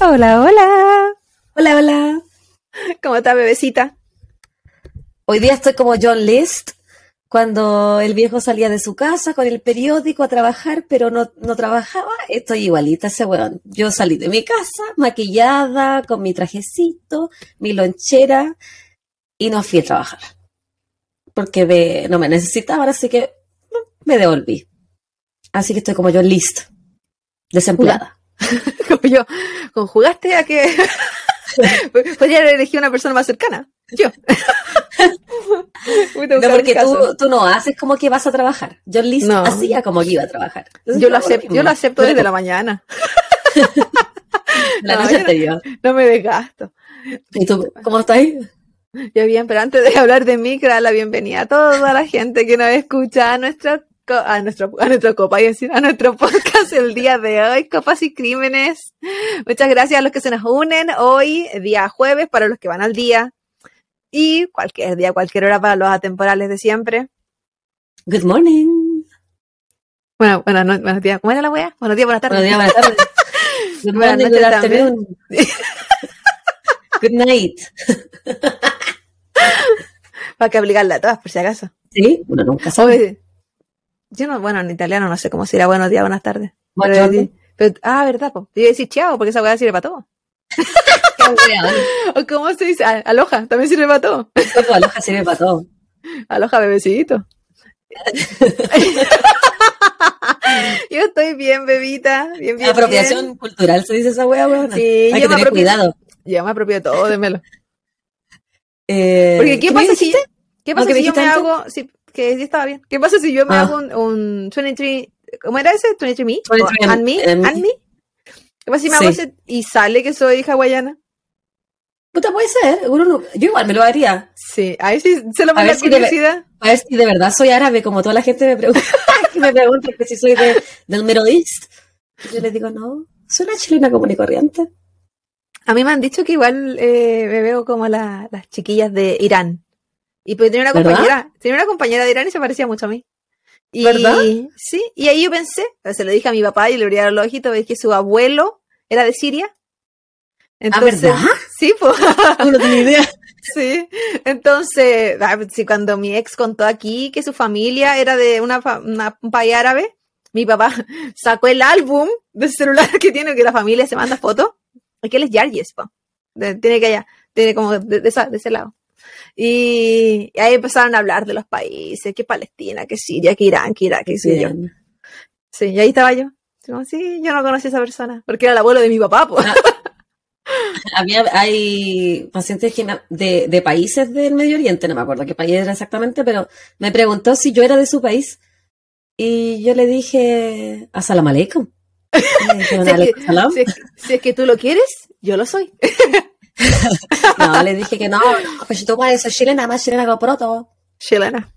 Hola, hola. Hola, hola. ¿Cómo está, bebecita? Hoy día estoy como John List, cuando el viejo salía de su casa con el periódico a trabajar, pero no, no trabajaba. Estoy igualita ese weón. Yo salí de mi casa, maquillada, con mi trajecito, mi lonchera, y no fui a trabajar. Porque no me necesitaban, así que me devolví. Así que estoy como John List, desempleada. Como yo, conjugaste a que podría haber elegido una persona más cercana. Yo. No, porque tú, tú no haces como que vas a trabajar. John List No. hacía como que iba a trabajar. Entonces, yo lo acepto, yo lo acepto desde la mañana. la No, noche yo no- anterior. No me desgasto. ¿Y tú cómo estás? Yo bien, pero antes de hablar de dar la bienvenida a toda la gente que nos escucha a nuestra co- a nuestro, a nuestro copa, iba a decir, a nuestro podcast el día de hoy, Copas y Crímenes. Muchas gracias a los que se nos unen hoy, día jueves, para los que van al día. Y cualquier día, cualquier hora para los atemporales de siempre. Good morning. Bueno, bueno, no- buenos días. ¿Cómo era la wea? Buenos días, buenas tardes. Buenos días, buenas tardes. Good Buenas morning, good también. afternoon. Good night. Para que aplicarla a todas, por si acaso. Sí, uno nunca sabe. Oye, yo no, bueno, en italiano no sé cómo se dirá buenos días, buenas tardes. Pero, ah, verdad, po. Yo iba a decir chao, porque esa weá sirve para todo. ¿O cómo se dice? Ah, Aloha, también sirve para todo. Aloja sirve para todo. Aloha, bebecito. yo estoy bien, bebita. Bien, bien. Apropiación cultural, se dice esa wea, weón. Sí, Hay yo que me tener apropio- cuidado. Yo me apropio de todo, démelo. Eh, Porque, ¿qué, pasa si? ¿qué ¿No pasa que si yo me hago, si, que sí estaba bien. ¿Qué pasa si yo me Ah. hago un, un 23, ¿cómo era ese? 23 me? 23 ¿O and me? and me. ¿And me? ¿Qué pasa si me hago ese y sale que soy hawaiana? Puta, puede ser. Uno no- yo igual me lo haría. Sí, ahí sí se lo A ver si de- curiosidad. A ver si de verdad soy árabe, como toda la gente me pregunta, que me pregunta que si soy de, del Middle East. Yo les digo, no, soy una chilena común y corriente. A mí me han dicho que igual eh, me veo como la- las chiquillas de Irán. Y pues tenía una ¿Verdad? compañera, tenía una compañera de Irán y se parecía mucho a mí. Y, ¿Verdad? Sí, y ahí yo pensé, se lo dije a mi papá y le abrieron los ojitos, es que su abuelo era de Siria. Entonces, ¿verdad? Sí, pues. No tenía idea. Sí, entonces, ah, sí, cuando mi ex contó aquí que su familia era de una, una- un país árabe, mi papá sacó el álbum del celular que tiene, que la familia se manda fotos, que él es Yarjes, tiene que allá, tiene como de, de de ese lado. Y, y ahí empezaron a hablar de los países, que Palestina, que Siria, que Irán, que Irak, que. Bien. Sí, y ahí estaba yo. Como, sí, yo no conocí a esa persona, porque era el abuelo de mi papá, pues. Había, hay pacientes que me- de, de países del Medio Oriente, no me acuerdo qué país era exactamente, pero me preguntó si yo era de su país. Y yo le dije, Assalam alaikum. Si es que- si es que tú lo quieres, yo lo soy. No, le dije que no, no, pues tú pareces chilena, más chilena que proto. Chilena.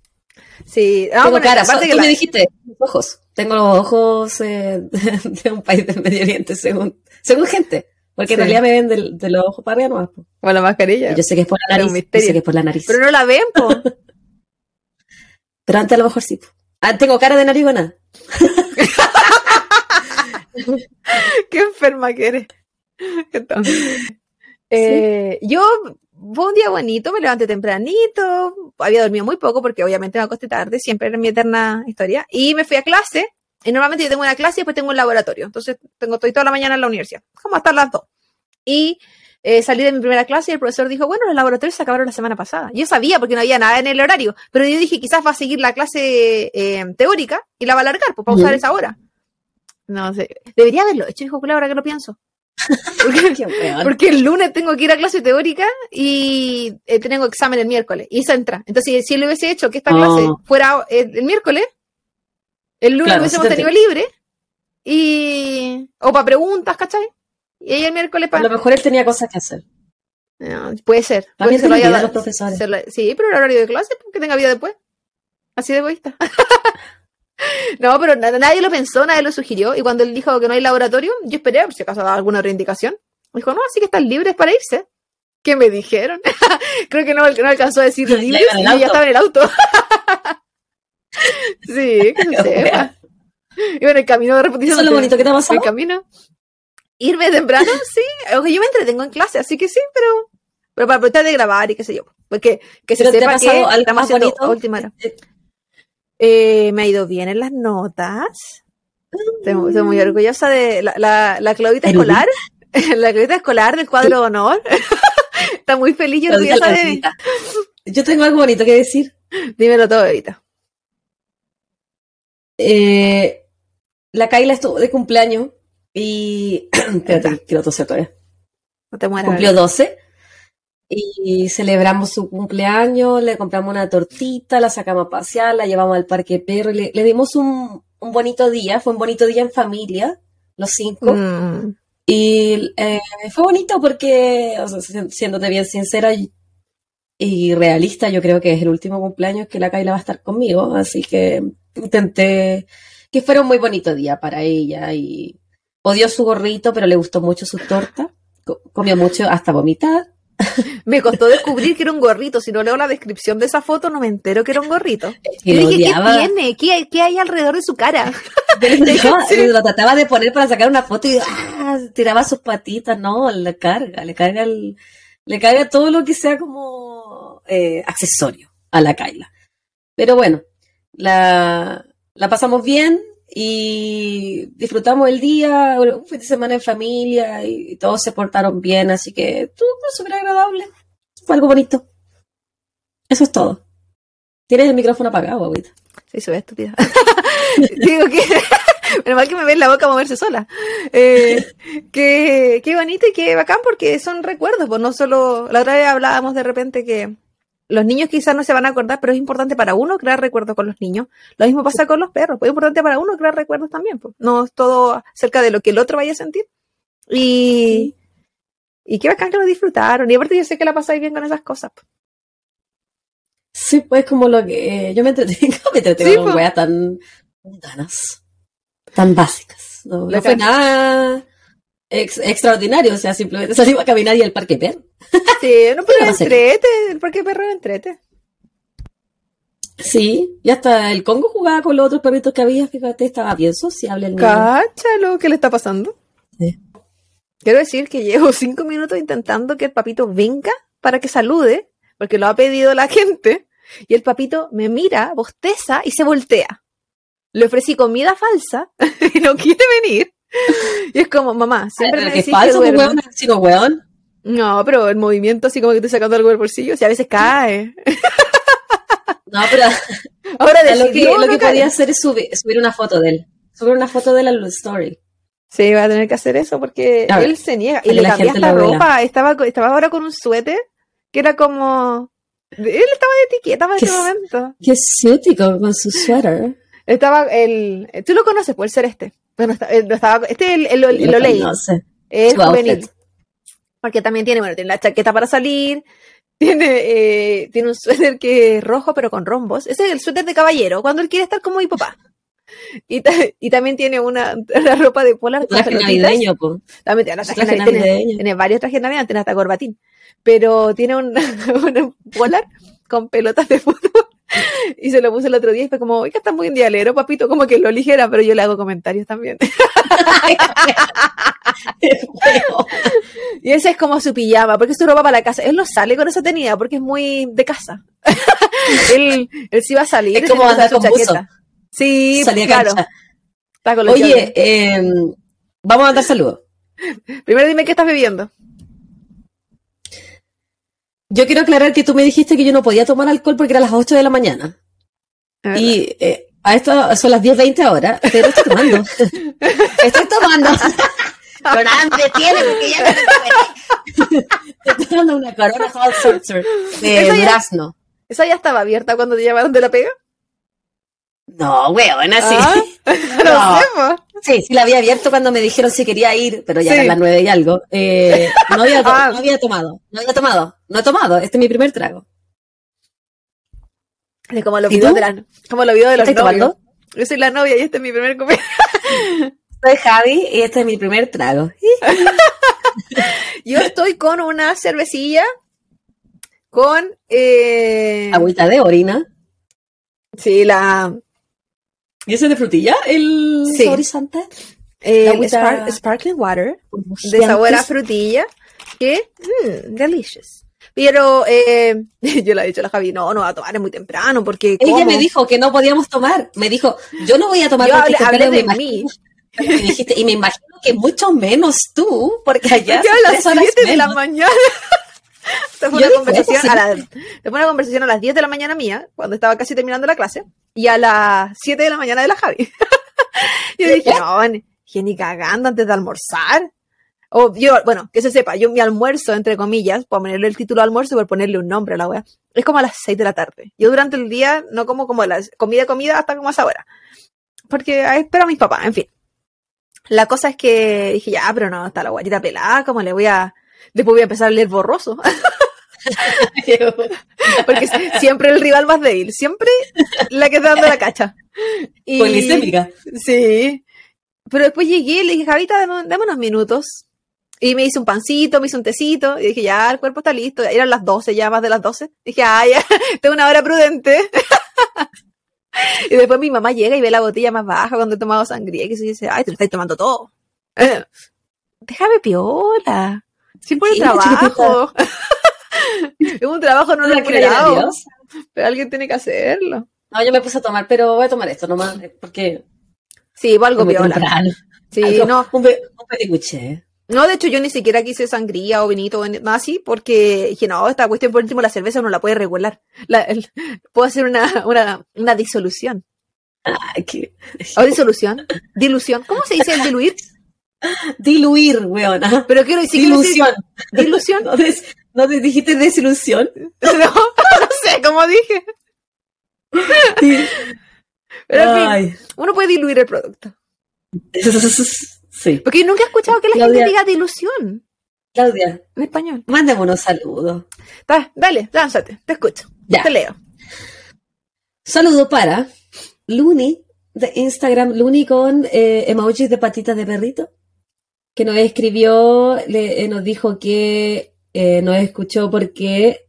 Sí, ah, Tengo bueno, cara, aparte so- que tú la- me dijiste, ojos. Tengo los ojos eh, de, de un país del Medio Oriente, según, según gente. Porque en realidad me ven del- de, los ojos para arriba nomás, po. Con la mascarilla. Y Yo sé que es por la un nariz. Yo sé que es por la nariz. Pero no la ven, po. Pero antes a lo mejor sí. po. Ah, tengo cara de narigona. Qué enferma que eres. Entonces, eh, yo fue un día bonito, me levanté tempranito, había dormido muy poco porque obviamente me acosté tarde, siempre era mi eterna historia, y me fui a clase, y normalmente yo tengo una clase y después tengo un laboratorio, entonces tengo estoy toda la mañana en la universidad, como hasta las dos. Y eh, salí de mi primera clase y el profesor dijo, bueno, los laboratorios se acabaron la semana pasada. Yo sabía porque no había nada en el horario, pero yo dije, quizás va a seguir la clase eh, teórica y la va a alargar, pues para usar esa hora. No sé, debería haberlo hecho, hijo, ahora que lo pienso. Porque, el lunes tengo que ir a clase teórica y eh, tengo examen el miércoles y eso entra. Entonces, si lo hubiese hecho que esta Oh. clase fuera eh, el miércoles, el lunes Claro, hubiésemos tenido libre y o para preguntas, ¿cachai? Y ahí el miércoles A para... lo mejor él tenía cosas que hacer. puede ser. También Puede ser, lo haya dado- los profesores. se lo- sí, pero el horario de clase, pues, que tenga vida después. Así de egoísta. no, pero na- nadie lo pensó, nadie lo sugirió. Y cuando él dijo que no hay laboratorio, yo esperé, por si acaso daba alguna otra indicación. Dijo, no, así que están libres para irse. ¿Qué me dijeron? Creo que no, no alcanzó a decir libres y ya estaba en el auto. sí, que se sepa. Iba en el camino de repetición. Eso es lo bonito que te ha pasado. El camino. Irme temprano, sí. Ojo, yo me entretengo en clase, así que sí, pero, pero para aprovechar de grabar y qué sé yo. Porque que se ¿Pero te sepa pasado que algo estamos más haciendo bonito? última hora. Eh, me ha ido bien en las notas. Estoy, estoy muy orgullosa de la, la, la Claudita escolar. La Claudita escolar del cuadro de honor. Está muy feliz y orgullosa de mí. Yo tengo algo bonito que decir. Dímelo todo, Evita. Eh, la Kaila estuvo de cumpleaños y. Espérate, quiero toser todavía. No te mueras. Cumplió 12 y celebramos su cumpleaños, le compramos una tortita, la sacamos a pasear, la llevamos al parque perro y le, le dimos un, un bonito día, fue un bonito día en familia, los cinco. Mm, Y eh, fue bonito porque, o sea, si- siéndote bien sincera y, realista, yo creo que es el último cumpleaños que la Kaila va a estar conmigo, así que intenté que fuera un muy bonito día para ella y odió su gorrito, pero le gustó mucho su torta, co- comió mucho hasta vomitar. Me costó descubrir que era un gorrito. Si no leo la descripción de esa foto, no me entero que era un gorrito. Y Yo ¿qué tiene? ¿Qué hay, ¿Qué hay alrededor de su cara? No, lo trataba de poner para sacar una foto y ¡ah! tiraba sus patitas, no, le carga, le carga el, le carga todo lo que sea como eh, accesorio a la Kaila. Pero bueno, la, la pasamos bien y disfrutamos el día, un fin de semana en familia y todos se portaron bien, así que estuvo súper agradable. Fue algo bonito. Eso es todo. Tienes el micrófono apagado, agüita. Sí, soy estúpida. Digo que. Menos mal que me ven la boca moverse sola. Eh, qué, qué bonito y qué bacán porque son recuerdos. Pues no solo. La otra vez hablábamos de repente que los niños quizás no se van a acordar, pero es importante para uno crear recuerdos con los niños. Lo mismo pasa con los perros. Pues es importante para uno crear recuerdos también. Pues. No es todo acerca de lo que el otro vaya a sentir. Y. Y qué bacán que lo disfrutaron. Y aparte yo sé que la pasáis bien con esas cosas. pues. Sí, pues como lo que yo me entretengo, me entretengo Sí, con pues. weas tan mundanas, tan básicas. No, no fue nada ex- extraordinario, o sea, simplemente salimos a caminar y al parque perro. Sí, no, pero entrete. Porque perro entrete. Sí, y hasta el Congo jugaba con los otros perritos que había, fíjate, estaba bien sociable el niño. Cáchalo, ¿qué le está pasando? Sí. Quiero decir que llevo cinco minutos intentando que el papito venga para que salude, porque lo ha pedido la gente, y el papito me mira, bosteza y se voltea. Le ofrecí comida falsa y no quiere venir. Y es como, mamá, siempre me que decís falso, que pues, duermo. weón, chico, weón. No, pero el movimiento así como que estoy sacando algo del bolsillo, o sea, a veces cae. No, pero Ahora lo que, decidió lo no que podía hacer es subir, subir una foto de él. Subir una foto de él al story. Sí, va a tener que hacer eso porque ver, él se niega. Y le la lo vea. ropa. Estaba, estaba ahora con un suéter que era como. Él estaba de etiqueta para ¿Qué ese es? momento. Qué ciútico con su suéter. Estaba el. Tú lo conoces por ser este. Bueno, está- no estaba, este es el, el, el, No sé. es juvenil. Porque también tiene, bueno, tiene la chaqueta para salir. Tiene, eh, tiene un suéter que es rojo pero con rombos. Ese es el suéter de caballero, cuando él quiere estar como mi papá. Y, ta- y también tiene una, una ropa de polar Traje navideño. También tiene, traje traje navi- tiene- navideño. tiene varios trajes navideños, tiene hasta corbatín. Pero tiene un, un polar con pelotas de fútbol. Y se lo puse el otro día y fue como, oiga, está muy dialero, papito, como que lo ligera, pero yo le hago comentarios también. Y ese es como su pijama, porque es su ropa para la casa. Él no sale con esa tenida porque es muy de casa. él, él sí va a salir. Es como andar con chaqueta. Sí, Salí a claro. Está con Oye, eh, vamos a dar saludos. Primero dime qué estás bebiendo. Yo quiero aclarar que tú me dijiste que yo no podía tomar alcohol porque era las 8 de la mañana. Y eh, a esto son las 10.20 ahora, pero estoy tomando. estoy tomando. Con hambre tiene porque ya me recuperé. Estoy tomando una Corona Hot Seltzer de durazno. ¿Esa ya estaba abierta cuando te llamaron de la pega? No, weón, así. Ah, no. Sí, sí la había abierto cuando me dijeron si quería ir, pero ya Sí. eran las nueve y algo. Eh, no, había Ah. no había tomado, no había tomado, no he tomado. Este es mi primer trago. Es como los ¿Y videos tú? de la- como los videos de los ¿Estás novios. tomando? Yo soy la novia y este es mi primer comer. Soy Javi y este es mi primer trago. Yo estoy con una cervecilla con eh, Agüita de orina. sí, la ¿Y ese de frutilla? ¿El Sí. saborizante? El agüita- spar- sparkling water de sabor a frutilla, que, mmm, delicious. Pero eh, yo le he dicho a la Javi, no, no va a tomar, es muy temprano, porque Ella ¿cómo? me dijo que no podíamos tomar. Me dijo, yo no voy a tomar Yo porque hablé, hablé me de mí. imagino- me dijiste, y me imagino que mucho menos tú, porque allá son a las tres horas 7 de la mañana. Esta fue Yo una conversación a las, fue una conversación a las 10 de la mañana mía, cuando estaba casi terminando la clase, y a las 7 de la mañana de la Javi. yo dije, no, dije, ni cagando antes de almorzar. O yo, bueno, que se sepa, yo mi almuerzo, entre comillas, por ponerle el título almuerzo, por ponerle un nombre a la wea, es como a las 6 de la tarde. Yo durante el día no como como las comida, comida hasta como a esa hora. Porque ahí espero a mis papás, en fin. La cosa es que dije, ya, pero no, está la guarita pelada, ¿cómo le voy a...? Después voy a empezar a leer borroso. Porque siempre el rival más débil, siempre la que está dando la cacha. Y, Polisémica. Sí. Pero después llegué y le dije, Javita, dame, dame unos minutos. Y me hice un pancito, me hice un tecito. Y dije, ya, el cuerpo está listo. Eran las 12, ya más de las 12. Dije, ah, ya, tengo una hora prudente. y después mi mamá llega y ve la botella más baja cuando he tomado sangría. Y que se dice, ay, te lo estáis tomando todo. Eh, déjame piola. Siempre Sí, trabajo. es un trabajo no remunerado. Pero alguien tiene que hacerlo. No, yo me puse a tomar, pero voy a tomar esto nomás, porque Sí, algo temprano. Sí, Algo- no. Un, pe- un. No, de hecho, yo ni siquiera quise sangría o vinito o nada así, porque dije, no, esta cuestión por último la cerveza no la puede regular. La- el- puedo hacer una, una, una disolución. Ay, qué- ¿O disolución? Dilución. ¿Cómo se dice el diluir? Diluir, weón. ajá. Pero quiero decir quiero decir- Dilución. dilución. ¿No, des- no te dijiste desilusión? No, no sé cómo dije. Pero en fin, uno puede diluir el producto. Sí. Porque yo nunca he escuchado que la Claudia. gente diga dilución Claudia, en español. mándame unos saludos. Ta, dale, lánzate, te escucho. Ya. Te leo. Saludo para Luni de Instagram, Luni con eh, emojis de patitas de perrito, que nos escribió, le- eh, nos dijo que eh, nos escuchó porque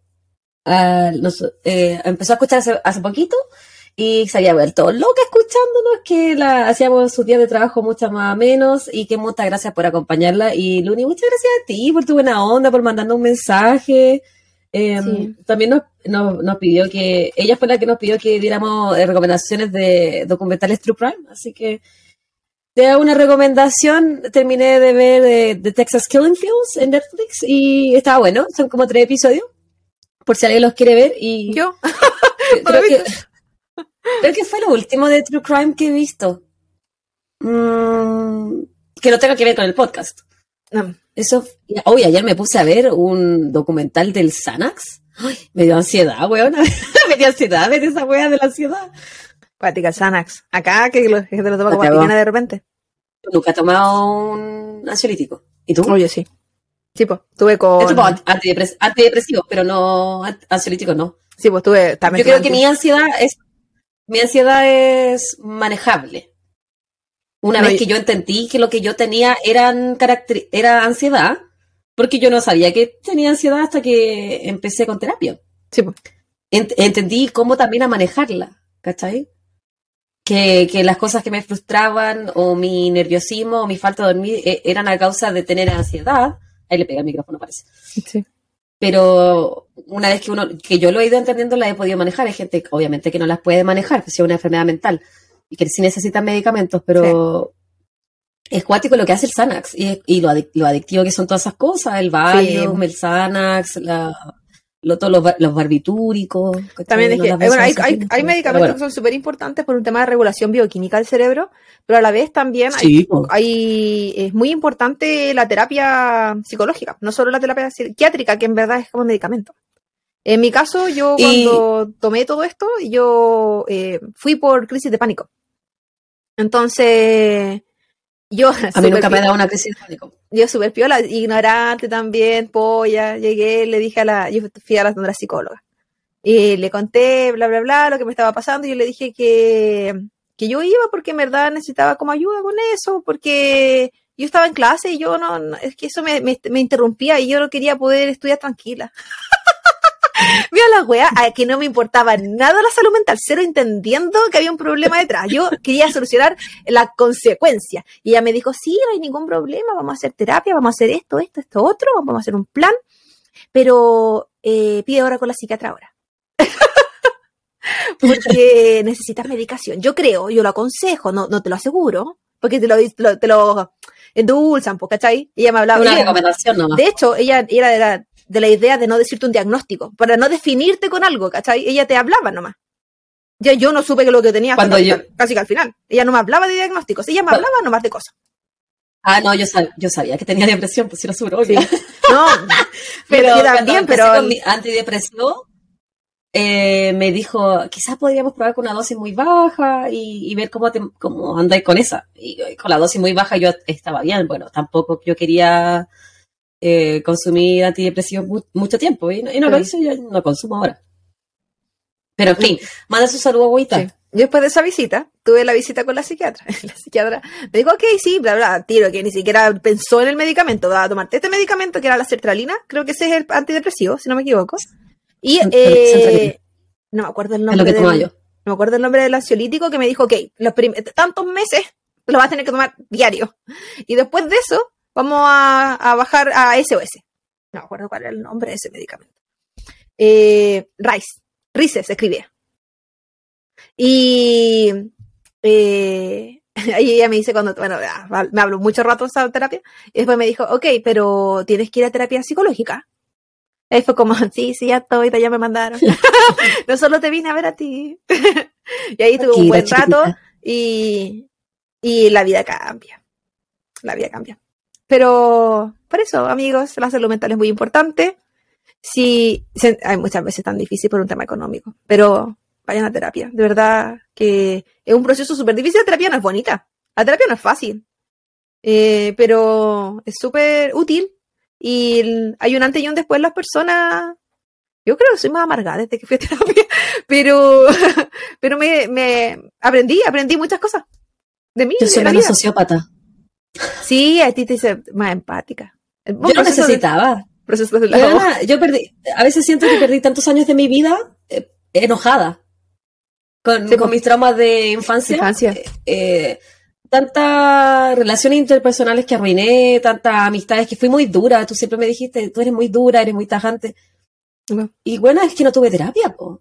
ah, nos, eh, empezó a escuchar hace, hace poquito y se había vuelto loca escuchándonos, que la, hacíamos su día de trabajo mucho más menos y que muchas gracias por acompañarla. Y Luni, muchas gracias a ti por tu buena onda, por mandarnos un mensaje. Eh, Sí. También nos, nos, nos pidió que, ella fue la que nos pidió que diéramos recomendaciones de documentales True Crime, así que te hago una recomendación, terminé de ver eh, The Texas Killing Fields en Netflix y estaba bueno, son como tres episodios, por si alguien los quiere ver y Yo. creo, que, creo que fue lo último de True Crime que he visto. Mm, que no tenga que ver con el podcast. No. Eso, hoy ayer me puse a ver un documental del Xanax. Ay, me dio ansiedad, weón. me dio ansiedad ver esa wea de la ansiedad. Práctica Xanax. Acá que lo, que te lo toma como aspirina de repente. Nunca he tomado un ansiolítico. ¿Y tú? Oye, sí. Sí, pues, tuve con... He tomado antidepres- antidepresivos, pero no an- ansiolíticos, no. Sí, pues tuve también. Yo creo tuve que mi ansiedad es, mi ansiedad es manejable. Una No, vez que yo entendí que lo que yo tenía eran caracter- era ansiedad, porque yo no sabía que tenía ansiedad hasta que empecé con terapia. Sí, pues. Ent- entendí cómo también a manejarla, ¿cachai? Que, que las cosas que me frustraban o mi nerviosismo o mi falta de dormir eh, eran a causa de tener ansiedad. Ahí le pega el micrófono, parece. Sí. Pero una vez que uno, que yo lo he ido entendiendo, la he podido manejar. Hay gente, obviamente, que no las puede manejar, pues si es una enfermedad mental y que sí necesitan medicamentos, pero es cuático lo que hace el Xanax y, y lo, adic- lo adictivo que son todas esas cosas, el Valium, el Xanax, la, lo- todos los, los barbitúricos. También es No que eh, bueno, hay, hay, medicamentos bueno. que son súper importantes por un tema de regulación bioquímica del cerebro, pero a la vez también hay, Sí, po. hay- es muy importante la terapia psicológica, no solo la terapia psiquiátrica, que en verdad es como medicamento. En mi caso, yo Y- cuando tomé todo esto, yo eh, fui por crisis de pánico. Entonces, yo... a mí nunca me ha dado una crisis de pánico. yo súper piola, ignorante también, polla, llegué, le dije a la, yo fui a la, la psicóloga, y le conté, bla, bla, bla, lo que me estaba pasando, y yo le dije que, que yo iba porque en verdad necesitaba como ayuda con eso, porque yo estaba en clase y yo no, no- es que eso me, me, me interrumpía y yo no quería poder estudiar tranquila. Mira la wea, a que no me importaba nada la salud mental, cero entendiendo que había un problema detrás. Yo quería solucionar la consecuencia. Y ella me dijo, sí, no hay ningún problema, vamos a hacer terapia, vamos a hacer esto, esto, esto, otro, vamos a hacer un plan, pero eh, pide ahora con la psiquiatra ahora. porque necesitas medicación. Yo creo, yo lo aconsejo, no, no te lo aseguro, porque te lo, lo- te lo endulzan, pues, ¿cachai? Ella me hablaba. Una ella- recomendación nomás. de hecho, ella era de la, de la idea de no decirte un diagnóstico, para no definirte con algo, ¿cachai? Ella te hablaba nomás. Ya yo no supe que lo que tenía Cuando yo- casi que al final. Ella no me hablaba de diagnósticos, ella me hablaba nomás de cosas. Ah, no, yo, sab- yo sabía que tenía depresión, pues era súper obvio. No, pero, yo cuando también, pero con mi antidepresivo, eh, me dijo, quizás podríamos probar con una dosis muy baja y, y ver cómo, te, cómo andáis con esa. Y eh, con la dosis muy baja yo estaba bien. Bueno, tampoco yo quería eh, consumir antidepresivos mu- mucho tiempo y no, y no lo hice, yo no consumo ahora. Pero en fin, manda su saludo, agüita. Sí. Yo después de esa visita, tuve la visita con la psiquiatra. La psiquiatra me dijo, ok, sí, bla, bla, tiro, que ni siquiera pensó en el medicamento. Va a tomarte este medicamento que era la sertralina, creo que ese es el antidepresivo, si no me equivoco. Y eh, no me acuerdo el nombre del- no me acuerdo el nombre del ansiolítico que me dijo, ok, los tantos meses lo vas a tener que tomar diario. Y después de eso, vamos a, a bajar a SOS. No me acuerdo cuál era el nombre de ese medicamento. Eh, Rice. Rice se escribía. Y eh, ahí ella me dice cuando, bueno, me habló mucho rato de esa terapia. Y después me dijo, ok, pero tienes que ir a terapia psicológica. Ahí fue como, sí, sí, ya estoy, ya me mandaron. no solo te vine a ver a ti. y ahí tuve un buen rato y, y la vida cambia. La vida cambia. Pero por eso, amigos, la salud mental es muy importante. Sí, se- hay muchas veces tan difícil por un tema económico, pero vayan a terapia. De verdad que es un proceso súper difícil. La terapia no es bonita. La terapia no es fácil. Eh, pero es súper útil. Y hay un antes y un después las personas. Yo creo que soy más amargada desde que fui a terapia, pero, pero me, me aprendí, aprendí muchas cosas de mí. Yo soy menos sociópata. Sí, a ti te dice más empática. Yo de- necesitaba. de Yo, era- yo perdí, a veces siento que perdí tantos años de mi vida eh, enojada con, Sí, con po. mis traumas de infancia. infancia. Eh, tantas relaciones interpersonales que arruiné, tantas amistades que fui muy dura. Tú siempre me dijiste, tú eres muy dura, eres muy tajante. Y bueno, es que no tuve terapia, po.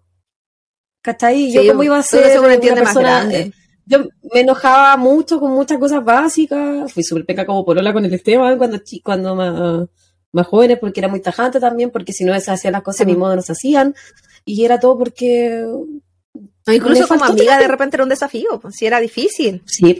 ¿Cachai? Sí, yo como iba a ser una entiende más persona, grande. eh, yo me enojaba mucho con muchas cosas básicas. Fui súper peca como polola con el Esteban cuando, cuando más, más jóvenes, porque era muy tajante también, porque si no se hacían las cosas a mi modo no se hacían. Y era todo porque. No, incluso como amiga de repente era un desafío, pues si era difícil. Sí,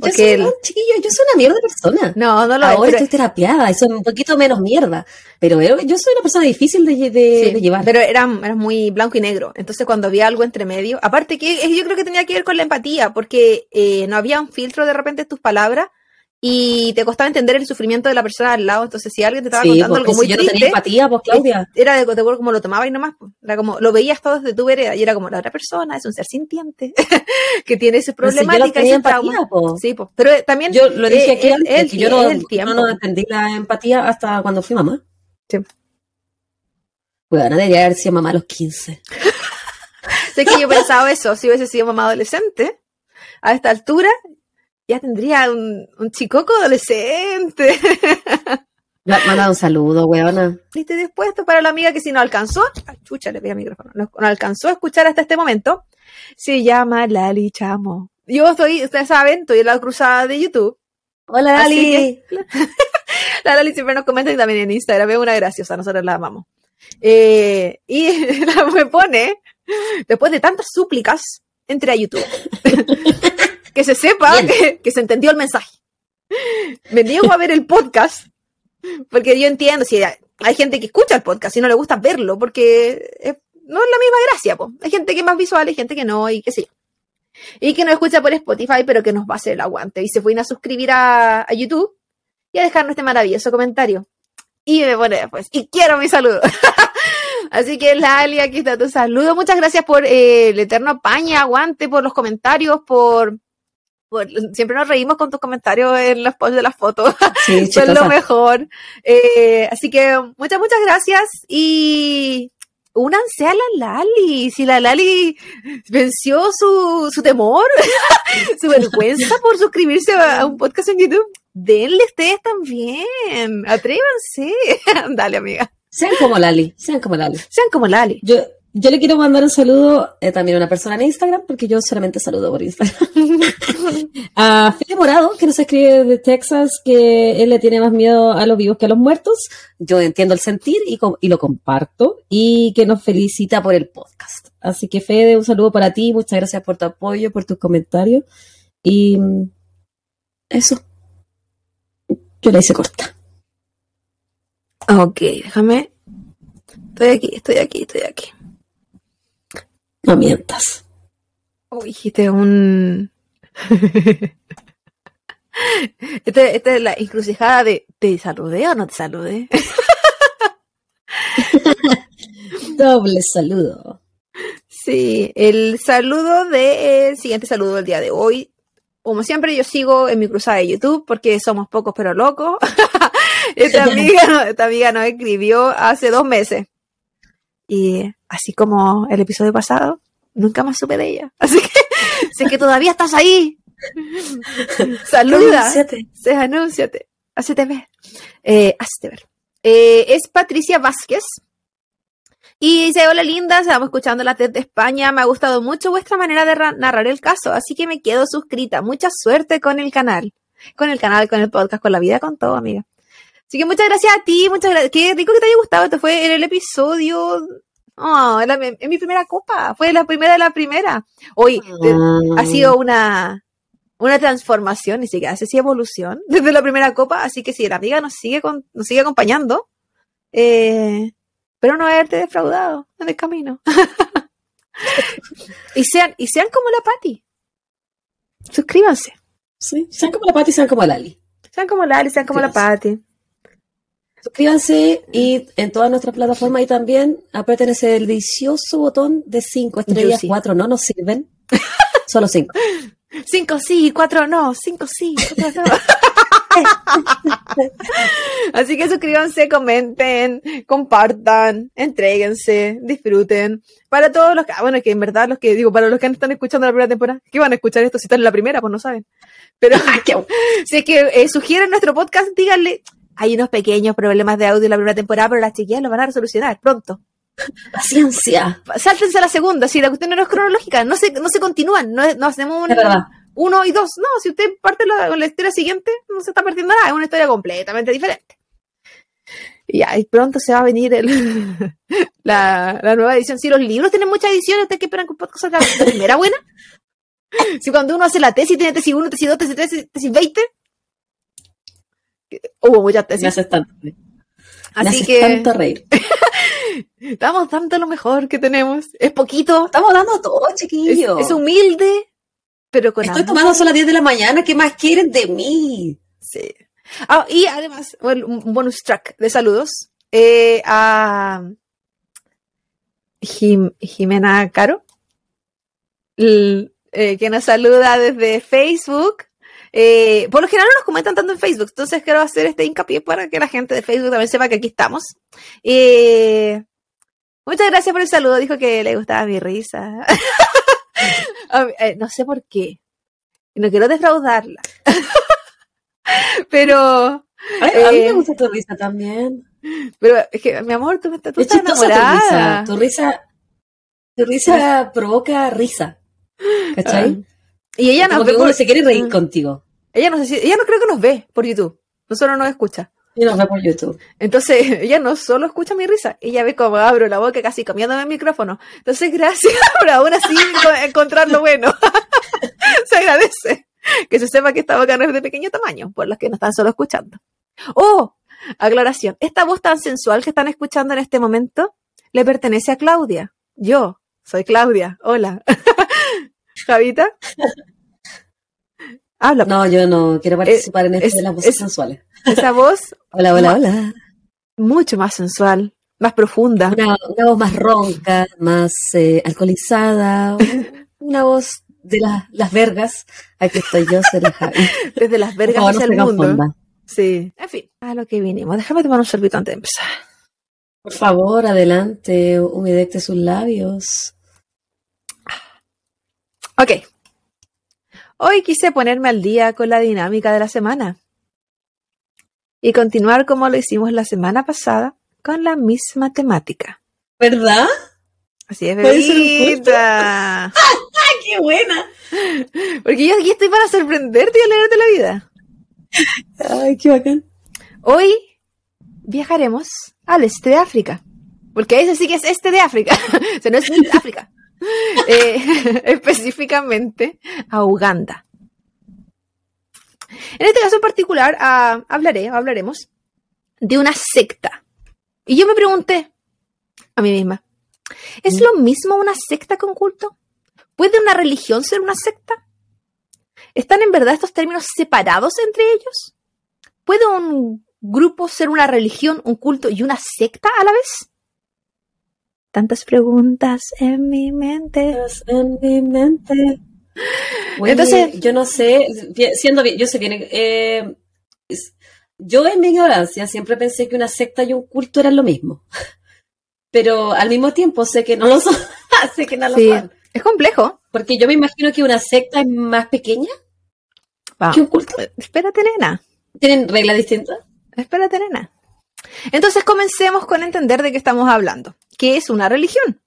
po. Yo Porque soy, el- chiquillo, yo soy una mierda de persona. No, no lo es, Ahora pero- estoy terapiada y soy un poquito menos mierda. Pero yo, yo soy una persona difícil de, lle- de- Sí, de llevar. Pero era, era muy blanco y negro. Entonces, cuando había algo entre medio, aparte que yo creo que tenía que ver con la empatía, porque eh, no había un filtro de repente en tus palabras y te costaba entender el sufrimiento de la persona al lado. Entonces, si alguien te estaba Sí, contando porque algo muy si yo no tenía empatía, pues Claudia. era de, de como lo tomabas y nomás. pues. Era como, lo veías todo desde tu vereda y era como la otra persona es un ser sintiente que tiene sus si problemáticas y sus traumas. po. Sí, pues. Pero eh, también. Yo lo dije eh, aquí antes, el- que yo no, el tiempo. no, no entendí la empatía hasta cuando fui mamá. Sí. Bueno, debería haber sido mamá a los 15. Sé que yo he pensado eso, si hubiese sido mamá adolescente, a esta altura, ya tendría un, un chicoco adolescente. Mandado un saludo, weona. ¿Viste dispuesto para la amiga que si no alcanzó, ah, chucha, le pegué al micrófono, no, no alcanzó a escuchar hasta este momento, se llama Lali Chamo. Yo estoy, ustedes saben, estoy en la cruzada de YouTube. Hola, Así Dali. La Lali siempre nos comenta y también en Instagram, es una graciosa, nosotros la amamos. Eh, y la me pone, después de tantas súplicas, entré a YouTube. Que se sepa que, que se entendió el mensaje. Me niego a ver el podcast, porque yo entiendo, si hay, hay gente que escucha el podcast y no le gusta verlo, porque no es la misma gracia, po. Hay gente que es más visual, hay gente que no, y qué sé yo. Y que no escucha por Spotify, pero que nos va a hacer el aguante. Y se pueden a suscribir a, a YouTube y a dejarnos este maravilloso comentario. Y me pone después, y quiero mi saludo. Así que Lali, aquí está tu saludo. Muchas gracias por eh, el eterno paña, aguante, por los comentarios, por, por- Siempre nos reímos con tus comentarios en los posts de las fotos. Sí, Son lo mejor. Eh, así que muchas, muchas gracias y únanse a la Lali. Si la Lali venció su, su temor, su vergüenza por suscribirse a, a un podcast en YouTube, denle ustedes también. Atrévanse. Dale, amiga. Sean como Lali, sean como Lali. Sean como Lali. Yo, yo le quiero mandar un saludo eh, también a una persona en Instagram, porque yo solamente saludo por Instagram. a Fede Morado, que nos escribe de Texas que él le tiene más miedo a los vivos que a los muertos. Yo entiendo el sentir y, y lo comparto. Y que nos felicita por el podcast. Así que Fede, un saludo para ti. Muchas gracias por tu apoyo, por tus comentarios. Y mm, eso. Yo la hice corta. Ok, déjame. Estoy aquí, estoy aquí, estoy aquí. No mientas. Oh, dijiste un. Esta esta es la encrucijada de ¿te saludé o no te saludé? Doble saludo. Sí, el saludo de el siguiente saludo del día de hoy. Como siempre, yo sigo en mi cruzada de YouTube porque somos pocos pero locos. esta, amiga, esta amiga nos escribió hace dos meses. Y así como el episodio pasado, nunca más supe de ella. Así que sé que todavía estás ahí. Saluda. Anúnciate. Se anúnciate. Hacete ver. Eh, hacete ver. Eh, es Patricia Vázquez. Y dice, hola lindas, estamos escuchando la TED de España. Me ha gustado mucho vuestra manera de ra- narrar el caso, así que me quedo suscrita. Mucha suerte con el canal. Con el canal, con el podcast, con la vida, con todo, amiga. Así que muchas gracias a ti, muchas gracias. Qué rico que te haya gustado. Esto fue en el episodio... Oh, en, en mi primera copa. Fue la primera de la primera. Hoy ha sido una, una transformación, ni siquiera sé si evolución, desde la primera copa, así que si la amiga nos sigue, con- nos sigue acompañando, eh, pero no haberte defraudado en el camino. y, sean, y sean como la Patti. Suscríbanse. Sí, sean como la Pati, sean como la Lali. Sean como la Ali, sean como la. Patti. Suscríbanse y en todas nuestras plataformas y también aprieten ese delicioso botón de 5 estrellas, sí. 4 no nos sirven, solo 5. Cinco sí, cuatro no, cinco sí, cuatro no. Así que suscríbanse, comenten, compartan, entréguense, disfruten. Para todos los que, ah, bueno, que en verdad los que, digo, para los que están escuchando la primera temporada, ¿qué van a escuchar esto si están en la primera? Pues no saben. Pero si es que eh, sugieren nuestro podcast, díganle, hay unos pequeños problemas de audio en la primera temporada, pero las chiquillas lo van a resolucionar pronto. Paciencia, Sáltense a la segunda, si la cuestión no es cronológica, no se, no se continúan, no, no hacemos un, uno y dos. No, si usted parte la, la historia siguiente, no se está perdiendo nada, es una historia completamente diferente. Y ya, y pronto se va a venir el, la, la nueva edición. Si los libros tienen muchas ediciones, ¿ustedes qué esperan que un podcast salga la primera buena? Si cuando uno hace la tesis, tiene tesis 1, tesis 2, tesis 3, tesis 20. Hubo muchas Me tesis. haces tanto, me Así que tanto reír. estamos dando lo mejor que tenemos. Es poquito, Estamos dando todo, es, chiquillo. es humilde, pero con Estoy amor. tomando son las 10 de la mañana, ¿qué más quieren de mí? Sí. Ah, y además, bueno, un bonus track de saludos eh, a Jim- Jimena Caro, l- eh, que nos saluda desde Facebook. Eh, por lo general no nos comentan tanto en Facebook, entonces quiero hacer este hincapié para que la gente de Facebook también sepa que aquí estamos. Eh, muchas gracias por el saludo, dijo que le gustaba mi risa. Eh, no sé por qué, no quiero defraudarla. Pero, Ay, a mí me gusta tu risa también. pero es que, mi amor, tú, tú Es estás enamorada. tu risa. Tu risa, tu risa provoca risa. ¿Cachai? Y ella uno por- se quiere reír Mm. contigo. ella no sé si, ella no creo que nos ve por YouTube, no solo nos escucha. Y nos ve por YouTube. Entonces, ella no solo escucha mi risa, ella ve cómo abro la boca casi comiéndome el micrófono. Entonces, gracias por aún así enco- encontrar lo bueno. se agradece. Que se sepa que esta boca no es de pequeño tamaño, por los que no están solo escuchando. Oh, aclaración. Esta voz tan sensual que están escuchando en este momento le pertenece a Claudia. Yo soy Claudia. Hola. Javita. Habla. No, yo no quiero participar en esto es- de las voces es- sensuales. Esa voz Hola, hola, hola. mucho más sensual, más profunda. Una, una voz más ronca, más eh, alcoholizada. Una voz de la- las vergas. Aquí estoy yo, Javi. Desde las vergas no hacia el mundo. Sí. En fin, a lo que vinimos. Déjame tomar un sorbito antes de empezar. Por favor, adelante, humedecte sus labios. Ok. Hoy quise ponerme al día con la dinámica de la semana y continuar como lo hicimos la semana pasada con la misma temática. ¿Verdad? Así es, ¿Puede ser un bebita. ¡Ah, qué buena! Porque yo aquí estoy para sorprenderte y alegrarte la vida. Ay, qué bacán. Hoy viajaremos al este de África. Porque ese sí que es este de África. o sea, no es África. Eh, específicamente a Uganda. En este caso en particular ah, hablaré, hablaremos de una secta. Y yo me pregunté a mí misma, ¿es lo mismo una secta que un culto? ¿Puede una religión ser una secta? ¿Están en verdad estos términos separados entre ellos? ¿Puede un grupo ser una religión, un culto y una secta a la vez? Tantas preguntas en mi mente. En mi mente. Oye, Entonces- yo no sé, siendo bien, yo sé bien, eh, yo en mi ignorancia siempre pensé que una secta y un culto eran lo mismo. Pero al mismo tiempo sé que no lo son. sé que no lo Sí, son. es complejo. Porque yo me imagino que una secta es más pequeña Va, que un culto. Espérate, nena. ¿Tienen reglas distintas? Espérate, nena. Entonces comencemos con entender de qué estamos hablando. ¿Qué es una religión?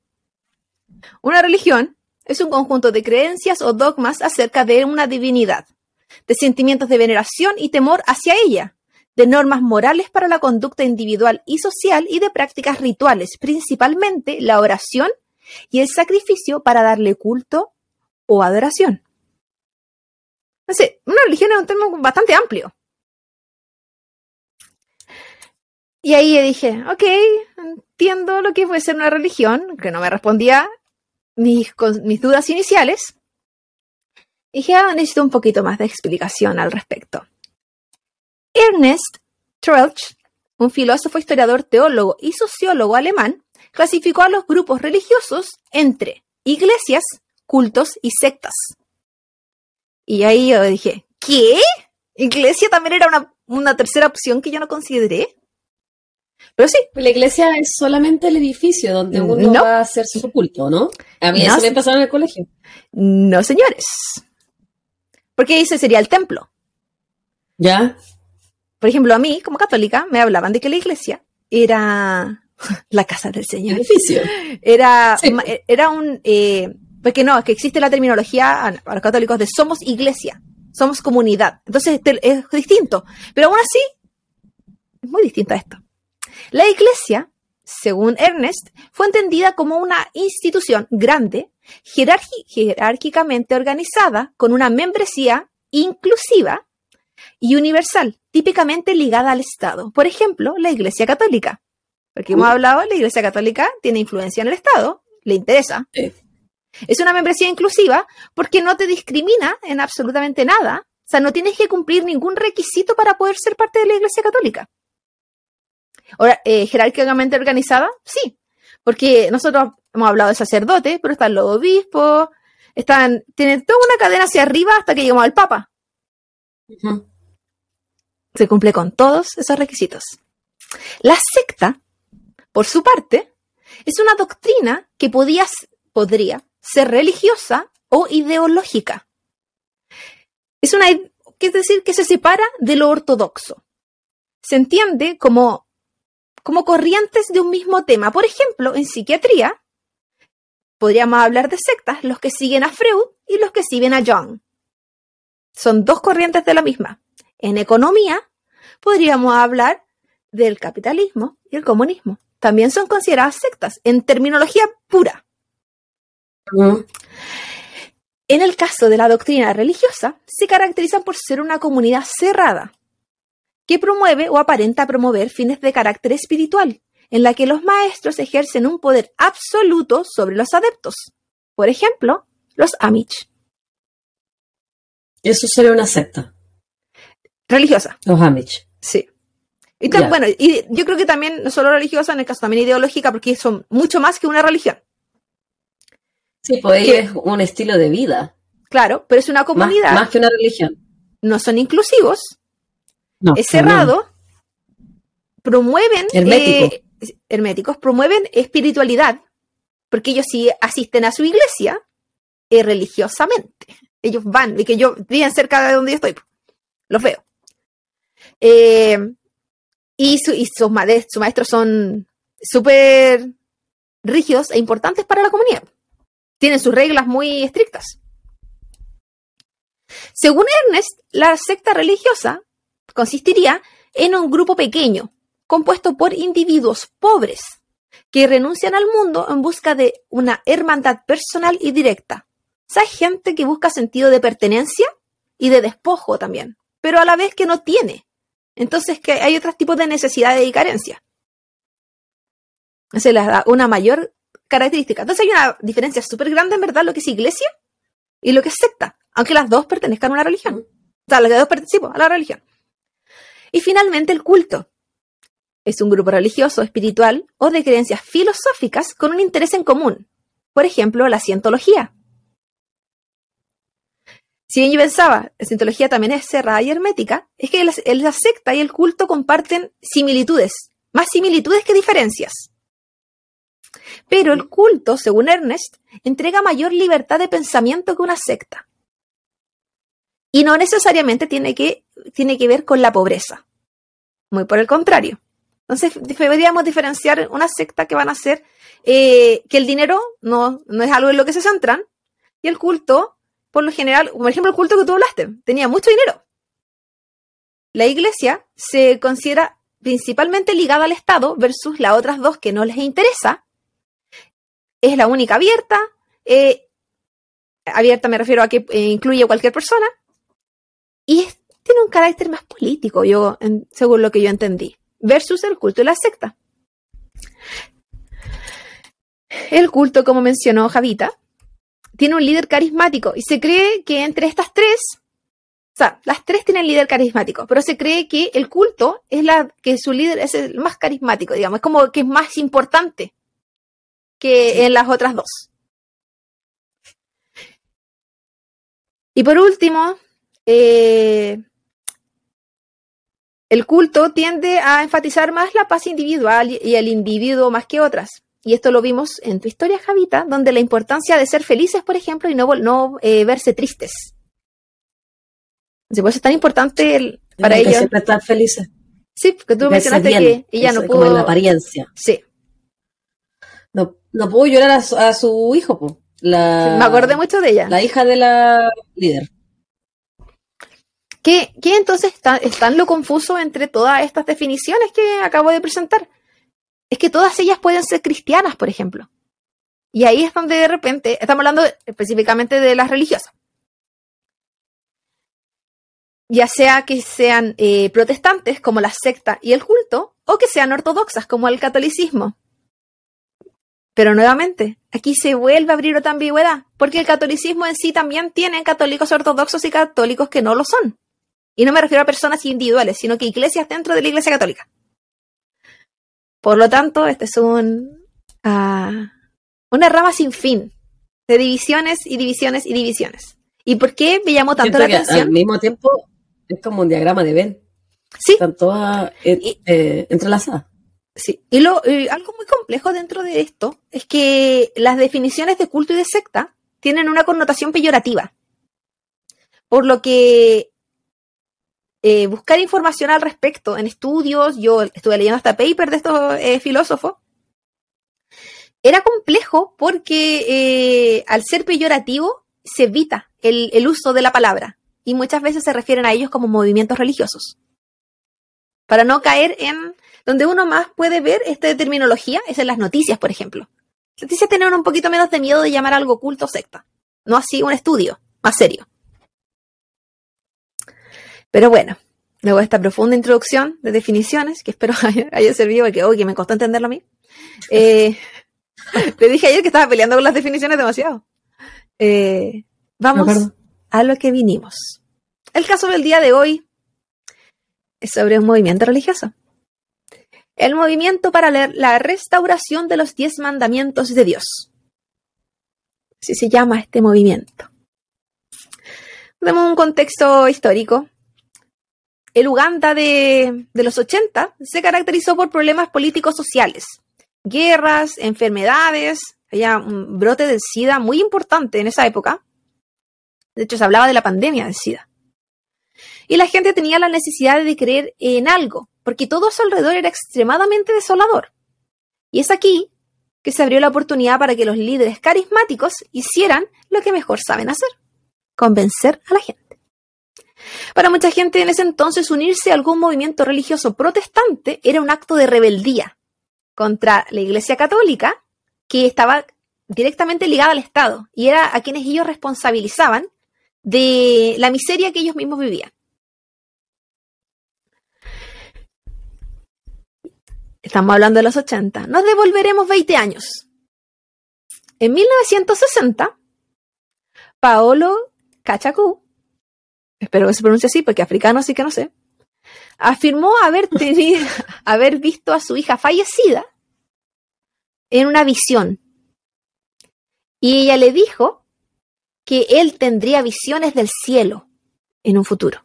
Una religión es un conjunto de creencias o dogmas acerca de una divinidad, de sentimientos de veneración y temor hacia ella, de normas morales para la conducta individual y social y de prácticas rituales, principalmente la oración y el sacrificio para darle culto o adoración. Entonces, una religión es un término bastante amplio. Y ahí yo dije, ok, entiendo lo que puede ser una religión, que no me respondía mis, mis dudas iniciales. Y dije, ah, necesito un poquito más de explicación al respecto. Ernest Troeltsch, un filósofo, historiador, teólogo y sociólogo alemán, clasificó a los grupos religiosos entre iglesias, cultos y sectas. Y ahí yo dije, ¿qué? ¿Iglesia también era una, una tercera opción que yo no consideré? Pero sí, La iglesia es solamente el edificio donde uno No. va a hacer su culto, ¿no? A mí No. eso me pasaron en el colegio. no señores. Porque ese sería el templo. ¿Ya? Por ejemplo, a mí, como católica, me hablaban de que la iglesia era la casa del Señor. Edificio. Era, Sí. ma- era un... eh, porque no, es que existe la terminología a, a los católicos de somos iglesia, somos comunidad. Entonces es distinto. Pero aún así, es muy distinto a esto. La iglesia, según Ernest, fue entendida como una institución grande, jerárquicamente organizada, con una membresía inclusiva y universal, típicamente ligada al Estado. Por ejemplo, la Iglesia Católica. Porque hemos hablado, la Iglesia Católica tiene influencia en el Estado, le interesa. Sí. Es una membresía inclusiva porque no te discrimina en absolutamente nada. O sea, no tienes que cumplir ningún requisito para poder ser parte de la Iglesia Católica. Ahora, eh, jerárquicamente organizada, sí, porque nosotros hemos hablado de sacerdotes, pero están los obispos, están, tienen toda una cadena hacia arriba hasta que llegamos al Papa. Se cumple con todos esos requisitos. La secta, por su parte, es una doctrina que podía, podría ser religiosa o ideológica. Es una, que es decir, que se separa de lo ortodoxo. Se entiende como, como corrientes de un mismo tema. Por ejemplo, en psiquiatría, podríamos hablar de sectas, los que siguen a Freud y los que siguen a Jung. Son dos corrientes de la misma. En economía, podríamos hablar del capitalismo y el comunismo. También son consideradas sectas en terminología pura. Ujú. En el caso de la doctrina religiosa, se caracterizan por ser una comunidad cerrada, que promueve o aparenta promover fines de carácter espiritual, en la que los maestros ejercen un poder absoluto sobre los adeptos. Por ejemplo, los Amish. Eso sería una secta, Religiosa, los Amish. sí. Y Ya. bueno, y yo creo que también, no solo religiosa, en el caso también ideológica, porque son mucho más que una religión. Sí, pues es un estilo de vida, Claro, pero es una más, comunidad, más que una religión. no son inclusivos, No, es cerrado, promueven... Hermético. eh, herméticos promueven espiritualidad, porque ellos sí asisten a su iglesia eh, religiosamente. Ellos van, y que yo viven cerca de donde yo estoy, los veo. Eh, y, su- y sus, made- sus maestros son súper rígidos e importantes para la comunidad. Tienen sus reglas muy estrictas. Según Ernest, la secta religiosa consistiría en un grupo pequeño, compuesto por individuos pobres, que renuncian al mundo en busca de una hermandad personal y directa. O gente que busca sentido de pertenencia y de despojo también, pero a la vez que no tiene. Entonces que hay otros tipos de necesidades y carencias. Se les da una mayor característica. Entonces hay una diferencia súper grande en verdad lo que es iglesia y lo que es secta, aunque las dos pertenezcan a una religión. O sea, las dos pertenecen a la religión. Y finalmente el culto. Es un grupo religioso, espiritual o de creencias filosóficas con un interés en común. Por ejemplo, la cientología. Si bien yo pensaba, la cientología también es cerrada y hermética, es que la, la secta y el culto comparten similitudes, más similitudes que diferencias. Pero el culto, según Ernest, entrega mayor libertad de pensamiento que una secta. Y no necesariamente tiene que, tiene que ver con la pobreza. Muy por el contrario. Entonces deberíamos diferenciar una secta que van a ser eh, que el dinero no, no es algo en lo que se centran y el culto, por lo general, por ejemplo el culto que tú hablaste, tenía mucho dinero. La iglesia se considera principalmente ligada al Estado versus las otras dos que no les interesa. Es la única abierta. eh, abierta me refiero a que eh, incluye a cualquier persona. Y es- tiene un carácter más político, yo, en- según lo que yo entendí, versus el culto y la secta. El culto, como mencionó Javita, tiene un líder carismático y se cree que entre estas tres, o sea, las tres tienen líder carismático, pero se cree que el culto es la que su líder es el más carismático, digamos, es como que es más importante que en las otras dos. Y por último, eh, el culto tiende a enfatizar más la paz individual y- el individuo más que otras. Y esto lo vimos en tu historia, Javita, donde la importancia de ser felices, por ejemplo, y no, no eh, verse tristes. Por eso es tan importante el- para ellos. siempre estar felices. Sí, porque tú mencionaste bien, que ella no eso, Como en la pudo. apariencia. Sí, No, no pudo llorar a su, a su hijo, po. La, me acordé mucho de ella. La hija de la líder. ¿Qué, entonces está, está en lo confuso entre todas estas definiciones que acabo de presentar? Es que todas ellas pueden ser cristianas, por ejemplo. Y ahí es donde de repente, estamos hablando específicamente de las religiosas. Ya sea que sean eh, protestantes, como la secta y el culto, o que sean ortodoxas, como el catolicismo. Pero nuevamente, aquí se vuelve a abrir otra ambigüedad, porque el catolicismo en sí también tiene católicos ortodoxos y católicos que no lo son. Y no me refiero a personas individuales, sino que iglesias dentro de la iglesia católica. Por lo tanto, este es un, ah, una rama sin fin de divisiones y divisiones y divisiones. ¿Y por qué me llamó tanto Siento la que al atención? mismo tiempo es como un diagrama de Venn. Sí, Están todas eh, eh, entrelazadas. sí. Y, lo, y algo muy complejo dentro de esto es que las definiciones de culto y de secta tienen una connotación peyorativa. Por lo que eh, buscar información al respecto en estudios, yo estuve leyendo hasta paper de estos eh, filósofos, era complejo porque eh, al ser peyorativo se evita el, el uso de la palabra y muchas veces se refieren a ellos como movimientos religiosos. Para no caer en donde uno más puede ver esta terminología es en las noticias, por ejemplo. Las noticias tienen un poquito menos de miedo de llamar algo culto o secta, no así un estudio más serio. Pero bueno, luego de esta profunda introducción de definiciones, que espero haya, haya servido, porque hoy que me costó entenderlo a mí, eh, le dije ayer que estaba peleando con las definiciones demasiado. Eh, vamos a lo que vinimos. El caso del día de hoy es sobre un movimiento religioso. El movimiento para la- la restauración de los diez mandamientos de Dios. Así se llama este movimiento. Demos un contexto histórico. El Uganda de, los 80 se caracterizó por problemas políticos sociales, guerras, enfermedades, había un brote del SIDA muy importante en esa época. De hecho, se hablaba de la pandemia del SIDA. Y la gente tenía la necesidad de creer en algo, porque todo a su alrededor era extremadamente desolador. Y es aquí que se abrió la oportunidad para que los líderes carismáticos hicieran lo que mejor saben hacer, convencer a la gente. Para mucha gente en ese entonces unirse a algún movimiento religioso protestante era un acto de rebeldía contra la Iglesia Católica, que estaba directamente ligada al Estado y era a quienes ellos responsabilizaban de la miseria que ellos mismos vivían. Estamos hablando de los 80. Nos devolveremos 20 años. En 1960, Paolo Cachacú, espero que se pronuncie así porque africano sí que no sé, afirmó haber, tenido, haber visto a su hija fallecida en una visión. Y ella le dijo que él tendría visiones del cielo en un futuro.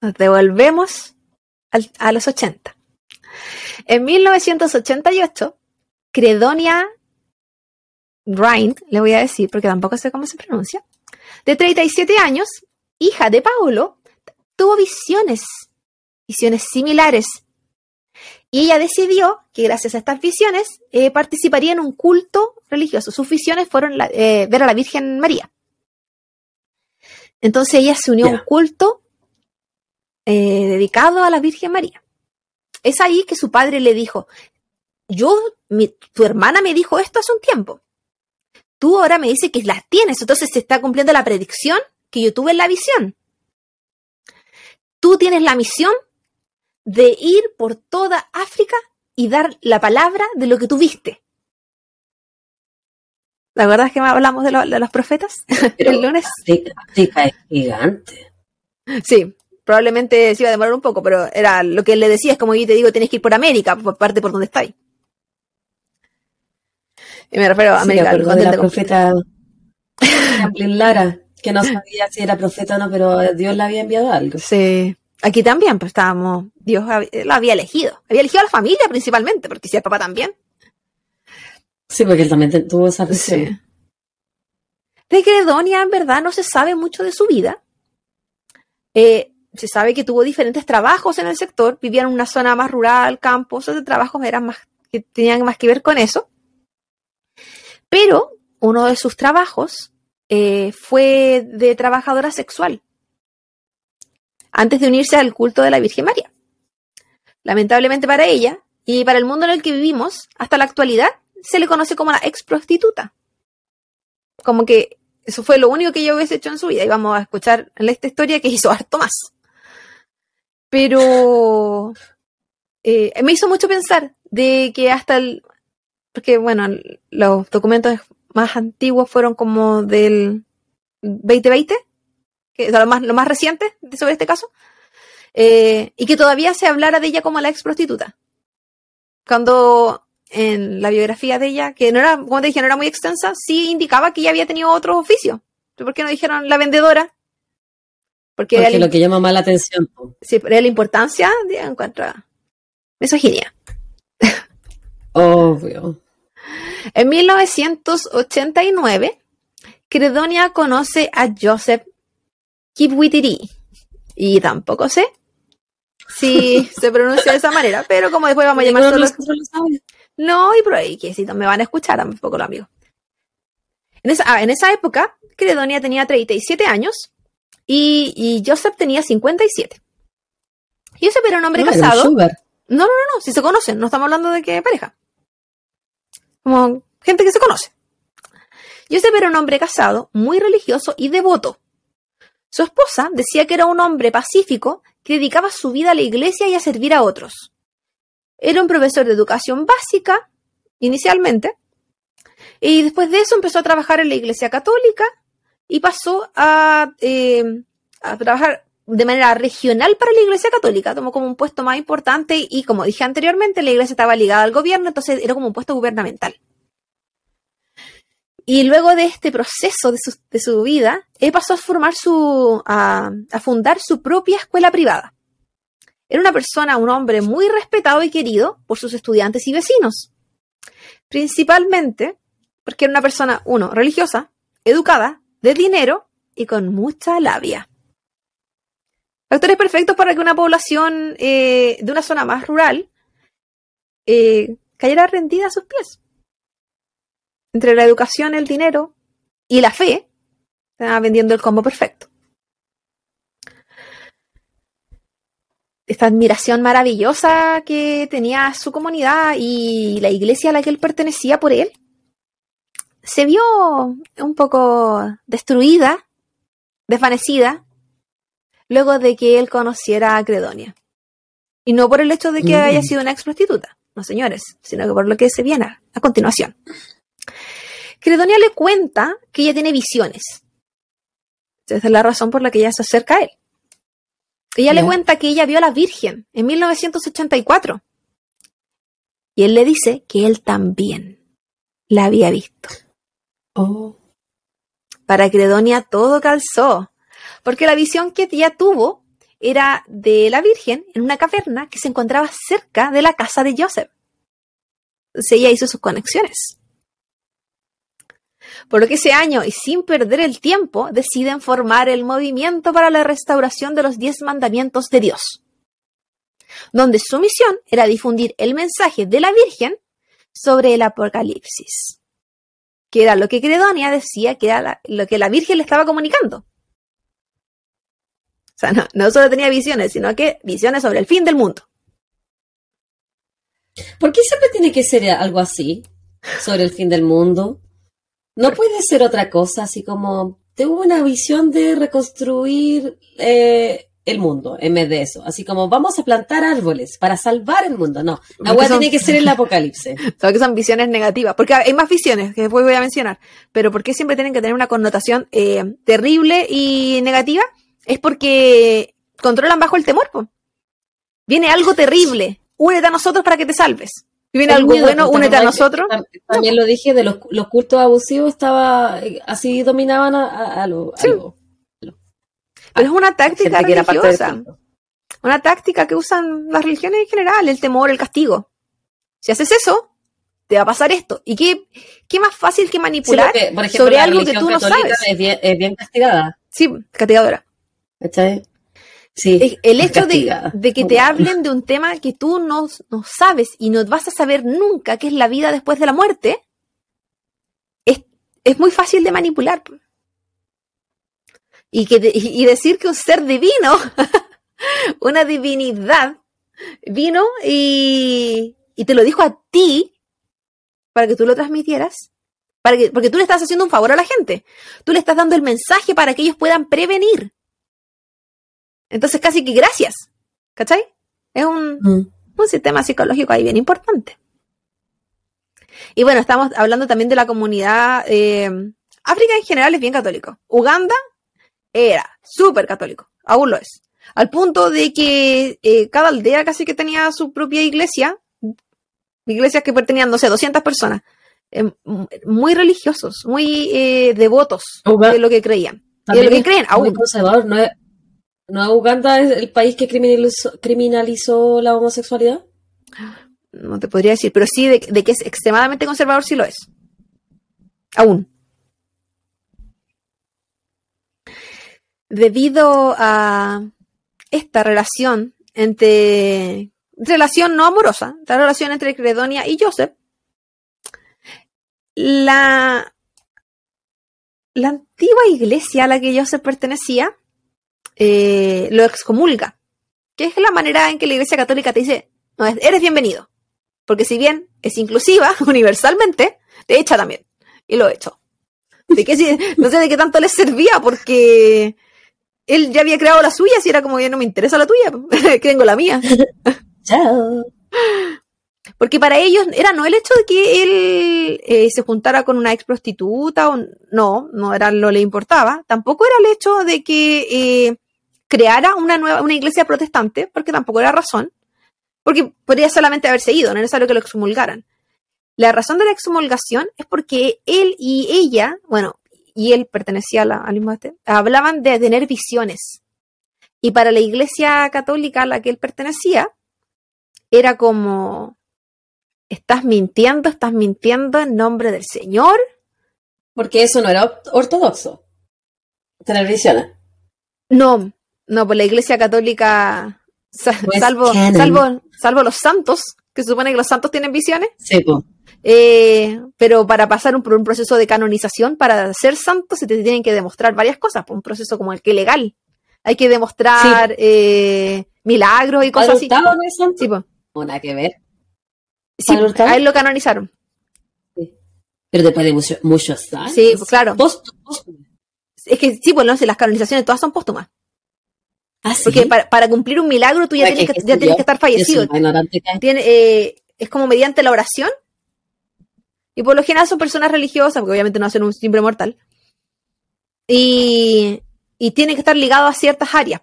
Nos devolvemos a los 80. En 1988, Credonia Rind, le voy a decir porque tampoco sé cómo se pronuncia, de 37 años, hija de Paolo, tuvo visiones, visiones similares. Y ella decidió que gracias a estas visiones eh, participaría en un culto religioso. Sus visiones fueron eh, ver a la Virgen María. Entonces ella se unió a un culto eh, dedicado a la Virgen María. Es ahí que su padre le dijo, yo, tu hermana me dijo esto hace un tiempo. Tú ahora me dices que las tienes, entonces se está cumpliendo la predicción que yo tuve en la visión. Tú tienes la misión de ir por toda África y dar la palabra de lo que tú viste. ¿La verdad es que hablamos de, de los profetas el lunes? África es gigante. Sí, probablemente se iba a demorar un poco, pero era lo que él le decía, es como yo te digo, tienes que ir por América, por parte por donde estáis. Y me refiero a América. Sí, de la profeta Lara, que no sabía si era profeta o no, pero Dios le había enviado algo. Sí. Aquí también, pues estábamos, Dios la había elegido. Había elegido a la familia principalmente, porque si el papá también. Sí, porque él también tuvo esa presión. Sí. De Credonia, en verdad, no se sabe mucho de su vida. Eh, se sabe que tuvo diferentes trabajos en el sector, vivía en una zona más rural, campo, esos trabajos eran más, que tenían más que ver con eso. Pero uno de sus trabajos eh, fue de trabajadora sexual, antes de unirse al culto de la Virgen María. Lamentablemente para ella y para el mundo en el que vivimos, hasta la actualidad, se le conoce como la ex prostituta. Como que eso fue lo único que ella hubiese hecho en su vida. Y vamos a escuchar en esta historia que hizo harto más. Pero eh, me hizo mucho pensar de que hasta el... Porque, bueno, los documentos más antiguos fueron como del 2020, que es lo más, lo más reciente sobre este caso, eh, y que todavía se hablara de ella como la ex prostituta. Cuando en la biografía de ella, que no era, como te dije, no era muy extensa, sí indicaba que ella había tenido otro oficio. ¿Por qué no dijeron la vendedora? Porque, lo que llama más la atención. Sí, pero la importancia de encuentra misoginia. Obvio. En 1989, Credonia conoce a Joseph Kipwitiri. Y tampoco sé si se pronuncia de esa manera, pero como después vamos a llamar solo. No, y por ahí que si no me van a escuchar tampoco lo amigo. En esa, ah, en esa época, Credonia tenía 37 años y, Joseph tenía 57. Joseph era un hombre casado. No, no, no, no, si se conocen, no estamos hablando de que pareja. Como gente que se conoce. Joseph era un hombre casado, muy religioso y devoto. Su esposa decía que era un hombre pacífico que dedicaba su vida a la iglesia y a servir a otros. Era un profesor de educación básica, inicialmente, y después de eso empezó a trabajar en la iglesia católica y pasó eh, a, trabajar de manera regional para la Iglesia Católica, tomó como un puesto más importante y como dije anteriormente, la Iglesia estaba ligada al gobierno, entonces era como un puesto gubernamental. Y luego de este proceso de su, de su vida, él pasó a formar su, a, a fundar su propia escuela privada. Era una persona, un hombre muy respetado y querido por sus estudiantes y vecinos. Principalmente porque era una persona, uno, religiosa, educada, de dinero y con mucha labia. Factores perfectos para que una población eh, de una zona más rural eh, cayera rendida a sus pies. Entre la educación, el dinero y la fe, estaba vendiendo el combo perfecto. Esta admiración maravillosa que tenía su comunidad y la iglesia a la que él pertenecía por él, se vio un poco destruida, desvanecida, luego de que él conociera a Credonia. Y no por el hecho de que Mm. haya sido una ex prostituta, no señores, sino que por lo que se viene a continuación. Credonia le cuenta que ella tiene visiones. Esa es la razón por la que ella se acerca a él. Ella le cuenta que ella vio a la Virgen en 1984. Y él le dice que él también la había visto. Oh. Para Credonia todo calzó, porque la visión que ella tuvo era de la Virgen en una caverna que se encontraba cerca de la casa de Joseph. Entonces ella hizo sus conexiones. Por lo que ese año, y sin perder el tiempo, deciden formar el movimiento para la restauración de los diez mandamientos de Dios, donde su misión era difundir el mensaje de la Virgen sobre el Apocalipsis que era lo que Credonia decía que era lo que la Virgen le estaba comunicando. O sea, no, no solo tenía visiones, sino que visiones sobre el fin del mundo. ¿Por qué siempre tiene que ser algo así? Sobre el fin del mundo. No puede ser otra cosa, así como tengo una visión de reconstruir eh, el mundo en vez de eso. Así como vamos a plantar árboles para salvar el mundo. No, la son- tiene que ser el apocalipsis. Solo que son visiones negativas, porque hay más visiones que después voy a mencionar, pero ¿por qué siempre tienen que tener una connotación eh, terrible y negativa? Es porque controlan bajo el temor. po. Viene algo terrible, únete a nosotros para que te salves. Y viene algo miedo, bueno, ¿te únete a nosotros. tam- También lo dije, de los, los cultos abusivos estaba eh, así dominaban a, a, a lo- a Sí. lo- Pero es una táctica religiosa. culto. una táctica que usan las religiones en general, el temor, el castigo. Si haces eso, te va a pasar esto. ¿Y qué, qué más fácil que Sí, manipular porque, por ejemplo, sobre algo que tú no sabes? Es bien, es bien castigada. Sí, castigadora. ¿Cachai? Sí. El hecho de, que te hablen de un tema que tú no, no sabes y no vas a saber nunca qué es la vida después de la muerte, es, es muy fácil de manipular. Y, que te- y decir que un ser divino, una divinidad, vino y, y te lo dijo a ti para que tú lo transmitieras. Para que, porque tú le estás haciendo un favor a la gente. Tú le estás dando el mensaje para que ellos puedan prevenir. Entonces, casi que gracias. ¿Cachai? Es un, Mm. un sistema psicológico ahí bien importante. Y bueno, estamos hablando también de la comunidad. eh, África en general es bien católico. Uganda era súper católico, aún lo es. Al punto de que eh, cada aldea casi que tenía su propia iglesia, iglesias que tenían, no sé, 200 personas, eh, m- muy religiosos, muy eh, devotos Uga- de lo que creían. De lo que creen muy aún. conservador, ¿no es, no Uganda es el país que criminalizó, la homosexualidad? No te podría decir, pero sí de, de que es extremadamente conservador, sí lo es. Aún. Debido a esta relación entre. relación no amorosa, esta relación entre Credonia y Joseph, la. la antigua iglesia a la que Joseph pertenecía eh, lo excomulga. Que es la manera en que la iglesia católica te dice: no, eres bienvenido. Porque si bien es inclusiva universalmente, te echa también. Y lo echó. De que no sé de qué tanto les servía, porque él ya había creado la suya, si era como que no me interesa la tuya, que tengo la mía. Chao. Porque para ellos era no el hecho de que él eh, se juntara con una ex prostituta, o, no, no era lo le importaba. Tampoco era el hecho de que eh, creara una nueva, una iglesia protestante, porque tampoco era razón. Porque podría solamente haberse ido, no era necesario que lo excomulgaran. La razón de la excomulgación es porque él y ella, bueno, y él pertenecía a la, al mismo este, hablaban de tener visiones. Y para la iglesia católica a la que él pertenecía, era como, estás mintiendo, estás mintiendo en nombre del Señor. Porque eso no era or- ortodoxo. Tener visiones. No, no, por la iglesia católica, Pues salvo, canon. salvo, salvo los santos, que se supone que los santos tienen visiones, Sí, eh, pero para pasar un- por un proceso de canonización, para ser santo, se te tienen que demostrar varias cosas, pues, un proceso como el que legal. Hay que demostrar eh, milagros y cosas ¿Padre así. No? Sí, pues. Nada que ver. Sí, a él lo canonizaron. Pero después de mucho- muchos años. Sí, pues, claro. Post-. Es que sí, pues no sé, las canonizaciones todas son póstumas. Ah, sí. Porque para, para cumplir un milagro tú ya Ay, tienes que- que, que ya soy tienes yo. que estar fallecido. Tiene, eh, es como mediante la oración. Y por lo general son personas religiosas, porque obviamente no hacen un simple mortal. Y, y tienen que estar ligados a ciertas áreas.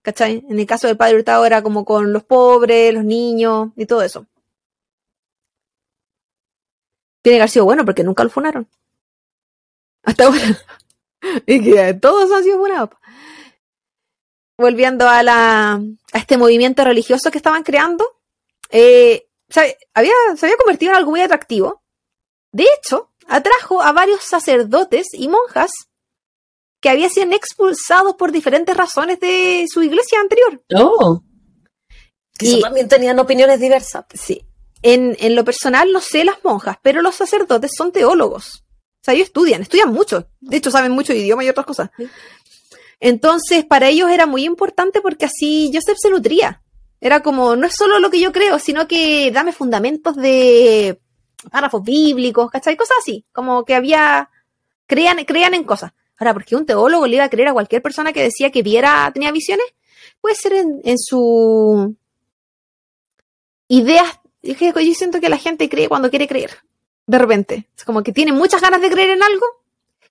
¿Cachai? En el caso del padre Hurtado era como con los pobres, los niños y todo eso. Tiene que haber sido bueno porque nunca lo funaron. Hasta ahora. y que todos han sido funados. Volviendo a la a este movimiento religioso que estaban creando, eh, se, había, se había convertido en algo muy atractivo. De hecho, atrajo a varios sacerdotes y monjas que habían sido expulsados por diferentes razones de su iglesia anterior. Oh. Que Y- eso también tenían opiniones diversas. Sí. En, en lo personal no sé las monjas, pero los sacerdotes son teólogos. O sea, ellos estudian, estudian mucho. De hecho, saben mucho de idioma y otras cosas. Sí. Entonces, para ellos era muy importante porque así Joseph se nutría. Era como, no es solo lo que yo creo, sino que dame fundamentos de párrafos bíblicos, ¿cachai? Cosas así. Como que había, creían, creían en cosas. Ahora, porque un teólogo le iba a creer a cualquier persona que decía que viera, tenía visiones, puede ser en, su ideas. Yo siento que la gente cree cuando quiere creer. De repente. Es como que tiene muchas ganas de creer en algo.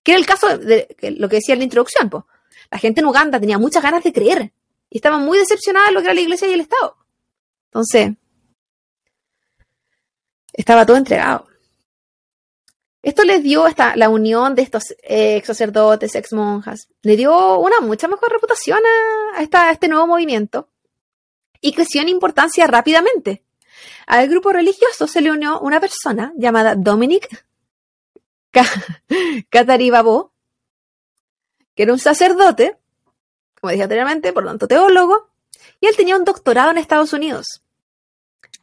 Que era el caso de lo que decía en la introducción. po. La gente en Uganda tenía muchas ganas de creer. Y estaban muy decepcionadas de lo que era la iglesia y el Estado. Entonces, estaba todo entregado. Esto les dio la unión de estos ex sacerdotes, ex monjas, le dio una mucha mejor reputación a, este nuevo movimiento y creció en importancia rápidamente. Al grupo religioso se le unió una persona llamada Dominic Ca- Cataribabo, que era un sacerdote, como dije anteriormente, por lo tanto teólogo, y él tenía un doctorado en Estados Unidos.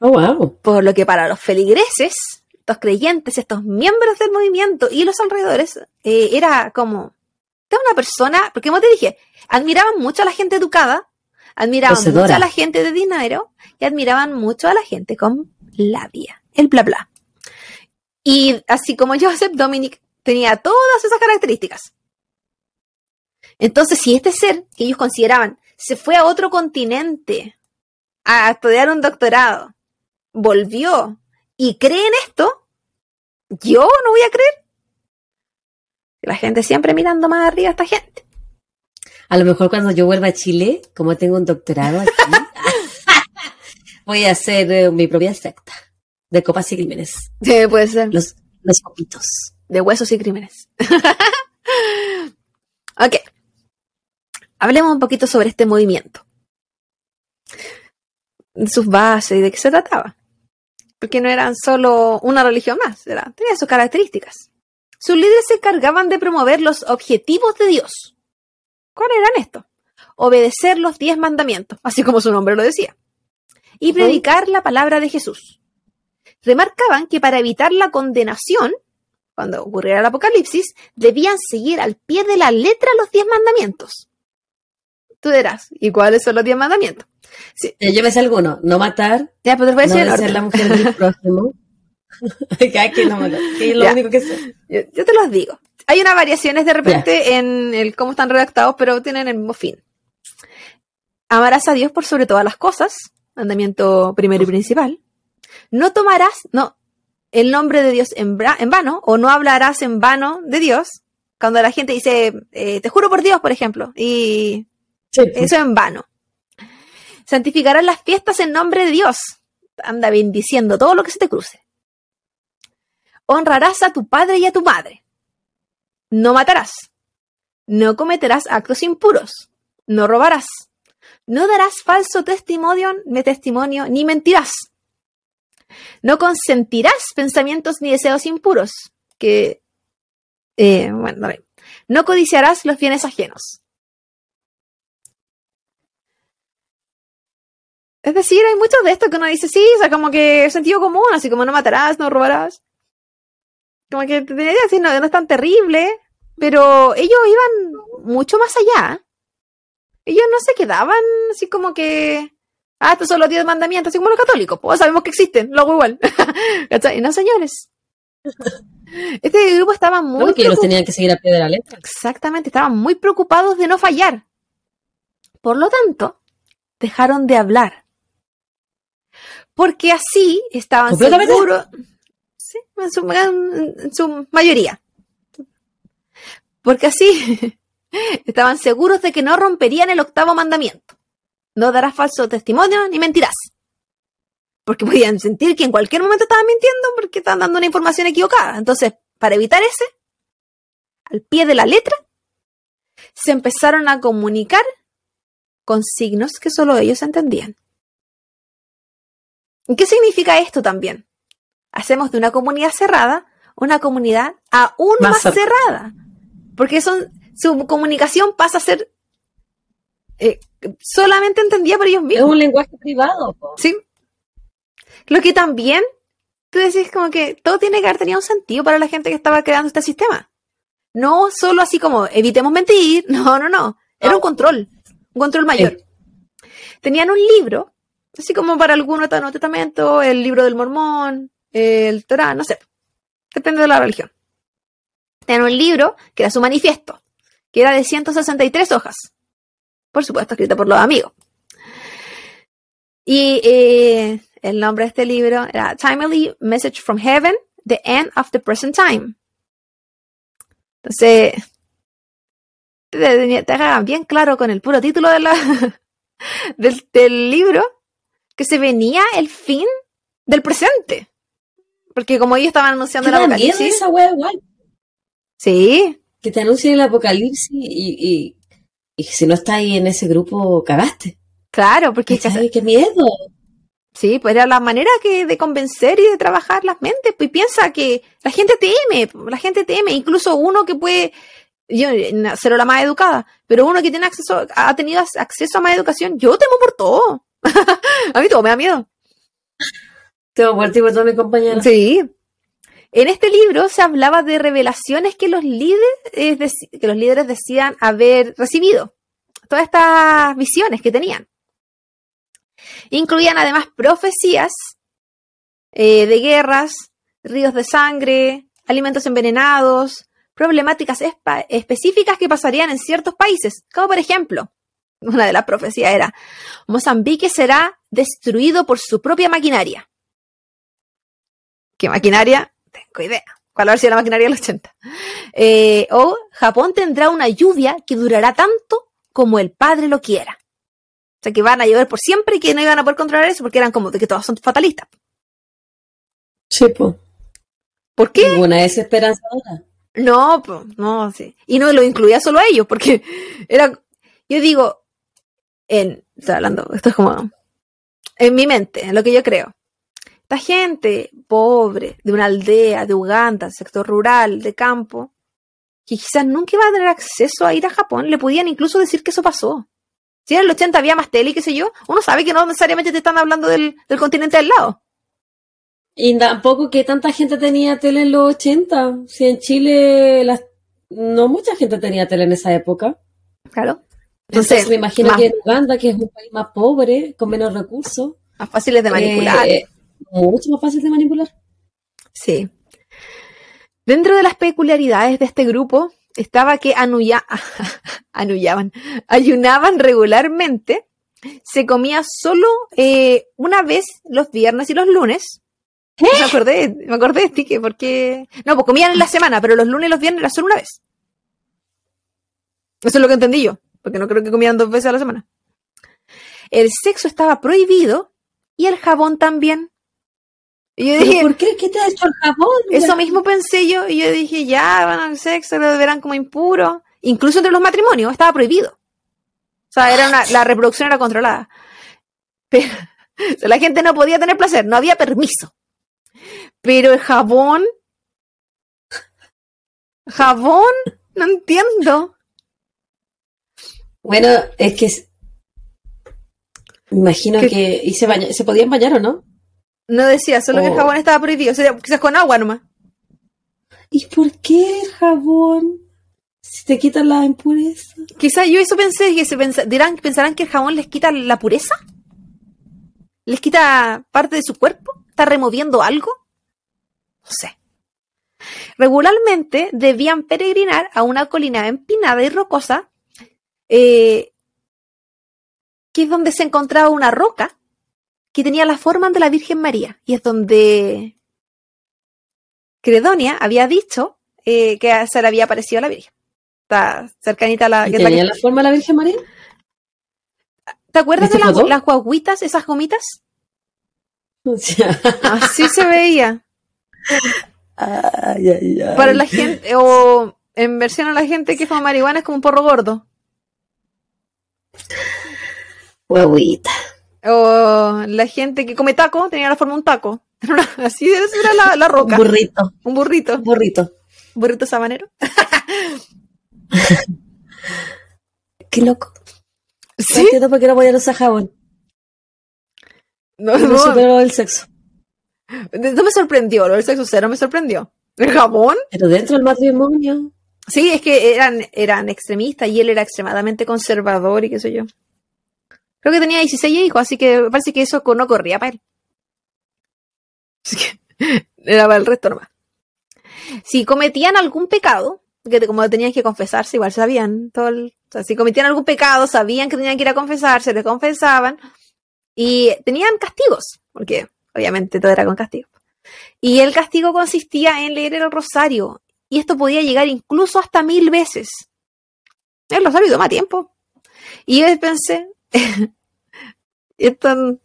Oh, wow. Por lo que para los feligreses, estos creyentes, estos miembros del movimiento y los alrededores, eh, era como era una persona, porque como te dije, admiraban mucho a la gente educada, admiraban mucho a la gente de dinero y admiraban mucho a la gente con labia, el bla bla. Y así como Joseph Dominic tenía todas esas características. Entonces, si este ser que ellos consideraban se fue a otro continente a estudiar un doctorado, volvió y cree en esto, yo no voy a creer. La gente siempre mirando más arriba a esta gente. A lo mejor cuando yo vuelva a Chile, como tengo un doctorado aquí, voy a hacer eh, mi propia secta de copas y crímenes. Sí, puede ser. Los, los copitos. De huesos y crímenes. ok. Hablemos un poquito sobre este movimiento. De sus bases y de qué se trataba. Porque no eran solo una religión más, era, tenía sus características. Sus líderes se encargaban de promover los objetivos de Dios. ¿Cuáles eran estos? Obedecer los diez mandamientos, así como su nombre lo decía. Y predicar la palabra de Jesús. Remarcaban que para evitar la condenación, cuando ocurriera el apocalipsis, debían seguir al pie de la letra los diez mandamientos. Tú dirás, ¿y cuáles son los diez mandamientos? Eh, Yo me sé alguno. No matar, Ya, pues voy a no decir en ser la mujer del prójimo. Que no lo, que es lo Ya. único que sé. Yo, yo te los digo. Hay unas variaciones de repente en el cómo están redactados, pero tienen el mismo fin. Amarás a Dios por sobre todas las cosas, mandamiento primero y principal. No tomarás, no, el nombre de Dios en, en vano, o no hablarás en vano de Dios. Cuando la gente dice, eh, te juro por Dios, por ejemplo, y Sí, pues. eso en vano. Santificarás las fiestas en nombre de Dios. Anda bendiciendo todo lo que se te cruce. Honrarás a tu padre y a tu madre. No matarás. No cometerás actos impuros. No robarás. No darás falso testimonio, testimonio ni mentirás. No consentirás pensamientos ni deseos impuros. Que, eh, bueno. No codiciarás los bienes ajenos. Es decir, hay muchos de estos que uno dice, sí, o sea, como que sentido común, así como no matarás, no robarás. Como que te decir, no, no es tan terrible, pero ellos iban mucho más allá. Ellos no se quedaban así como que, ah, estos son los diez mandamientos, así como los católicos, pues sabemos que existen, lo hago igual. ¿Cachai? No, señores. Este grupo estaba muy... No, que los tenían que seguir a pie de la letra. Exactamente, estaban muy preocupados de no fallar. Por lo tanto, dejaron de hablar. Porque así estaban seguros. Sí, en su, en- en su mayoría. Porque así estaban seguros de que no romperían el octavo mandamiento. No darás falso testimonio ni mentirás. Porque podían sentir que en cualquier momento estaban mintiendo porque estaban dando una información equivocada. Entonces, para evitar ese, al pie de la letra, se empezaron a comunicar con signos que solo ellos entendían. ¿Y qué significa esto también? Hacemos de una comunidad cerrada una comunidad aún Más más, cer- cerrada. Porque son, su comunicación pasa a ser eh, solamente entendida por ellos Es mismos. un lenguaje privado. po. Sí. Lo que también, tú decís como que todo tiene que haber tenido un sentido para la gente que estaba creando este sistema. No solo así como evitemos mentir, no, no, no. Era un control, un control mayor. Tenían un libro, así como para algunos Nuevo Testamento, el libro del Mormón, el Torah, no sé. Depende de la religión. Tenían un libro que era su manifiesto, que era de 163 hojas. Por supuesto, escrito por los amigos. Y eh, el nombre de este libro era Timely Message from Heaven, The End of the Present Time. Entonces, te, bien claro con el puro título de la, del libro que se venía el fin del presente. Porque como ellos estaban anunciando el miedo apocalipsis. esa wea igual. Sí, Que te anuncien el apocalipsis y, y, y si no estás ahí en ese grupo, cagaste. claro, porque ¿Cachai? ¡Qué miedo! Sí, pues era la manera que de convencer y de trabajar las mentes. Pues y piensa que la gente teme, la gente teme. Incluso uno que puede, yo no, ser la más educada, pero uno que tiene acceso, ha tenido acceso a más educación, yo temo por todo. a mí todo me da miedo. Tengo muerte por todos mis compañeros. Sí. En este libro se hablaba de revelaciones que los líderes, es deci- que los líderes decían haber recibido. Todas estas visiones que tenían. Incluían además profecías eh, de guerras, ríos de sangre, alimentos envenenados, problemáticas específicas que pasarían en ciertos países, como por ejemplo, una de las profecías era, Mozambique será destruido por su propia maquinaria. ¿Qué maquinaria? Tengo idea. ¿Cuál habrá sido la maquinaria de los 80? Eh, o Japón tendrá una lluvia que durará tanto como el padre lo quiera. O sea, que van a llover por siempre y que no iban a poder controlar eso porque eran como de que todos son fatalistas. Sí, po. ¿Por qué? Ninguna es esperanzadora. No, po, no, sí. Y no lo incluía solo a ellos, porque era, yo digo, en, estoy hablando, esto es como, en mi mente, en lo que yo creo. Esta gente pobre, de una aldea, de Uganda, sector rural, de campo, que quizás nunca iba a tener acceso a ir a Japón, le podían incluso decir que eso pasó. Si en el 80 había más tele qué sé yo, uno sabe que no necesariamente te están hablando del, del continente al lado. Y tampoco que tanta gente tenía tele en los 80. Si en Chile las... no mucha gente tenía tele en esa época. Claro. Entonces, Entonces, me imagino más- que en Uganda, que es un país más pobre, con menos recursos, Más fáciles de manipular. eh, mucho más fácil de manipular. Sí. Dentro de las peculiaridades de este grupo estaba que anulla, anullaban, ayunaban regularmente, se comía solo eh, una vez los viernes y los lunes. Me acordé, me acordé de ti que porque... No, pues comían en la semana, pero los lunes y los viernes era solo una vez. Eso es lo que entendí yo, porque no creo que comían dos veces a la semana. El sexo estaba prohibido y el jabón también. Y yo ¿Pero dije, ¿Por qué? ¿Qué te ha hecho el jabón? eso mismo pensé yo, y yo dije, ya, van al sexo, lo verán como impuro. Incluso entre los matrimonios, estaba prohibido. O sea, era una, la reproducción era controlada. Pero o sea, la gente no podía tener placer, no había permiso. Pero el jabón. Jabón, no entiendo. Bueno, es que me imagino que y se baña- se podían bañar o no. No decía, solo que el Oh. jabón estaba prohibido. O sea, quizás con agua nomás. ¿Y por qué el jabón? Si te quitan la impureza. Quizás yo eso pensé, que se pensa- dirán, pensarán que el jabón les quita la pureza. ¿Les quita parte de su cuerpo? ¿Está removiendo algo? No sé. Regularmente debían peregrinar a una colina empinada y rocosa, eh, que es donde se encontraba una roca que tenía la forma de la Virgen María. Y es donde Credonia había dicho eh, que se le había aparecido a la Virgen. Está cercanita a la... ¿Y que es la que- tenía la forma de la Virgen María? ¿Te acuerdas de ¿Viste las, las guaguitas, esas gomitas? O sea, Así se veía. ay, ay, ay. Para la gente, o en versión a la gente que fuma marihuana es como un porro gordo. Guaguita. O la gente que come taco tenía la forma de un taco. Así era la, la roca. burrito. Un burrito. Un burrito. Burrito sabanero. Qué loco. No Sí. entiendo por qué no podían usar jabón. No, No, no, superó el sexo. no me sorprendió. Lo del sexo cero me sorprendió. ¿El jabón? Pero dentro del matrimonio. Sí, es que eran, eran extremistas y él era extremadamente conservador y qué sé yo. Creo que tenía 16 hijos, así que parece que eso no corría para él. Así que era para el resto nomás. Si cometían algún pecado, que como tenían que confesarse, igual sabían todo el- o si cometían algún pecado, sabían que tenían que ir a confesarse, le confesaban y tenían castigos, porque obviamente todo era con castigo. Y el castigo consistía en leer el rosario y esto podía llegar incluso hasta mil veces. El rosario toma tiempo. Y yo pensé, esto no,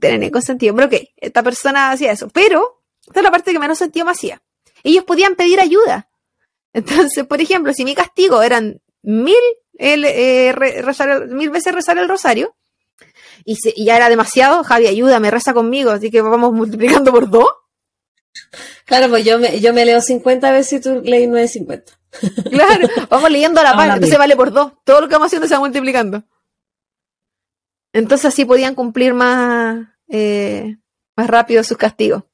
tiene ningún sentido, pero ok, esta persona hacía eso. Pero, esta es la parte que menos sentido me hacía. Ellos podían pedir ayuda. Entonces, por ejemplo, si mi castigo eran mil, eh, el- mil veces rezar el rosario, y, se- y ya era demasiado, Javi, ayúdame, reza conmigo, así que vamos multiplicando por dos. Claro, pues yo me, yo me leo 50 veces y tú lees 950. Claro, vamos leyendo a la Ahora par, entonces vale por dos. Todo lo que vamos haciendo se va multiplicando. Entonces así podían cumplir más, eh, más rápido sus castigos.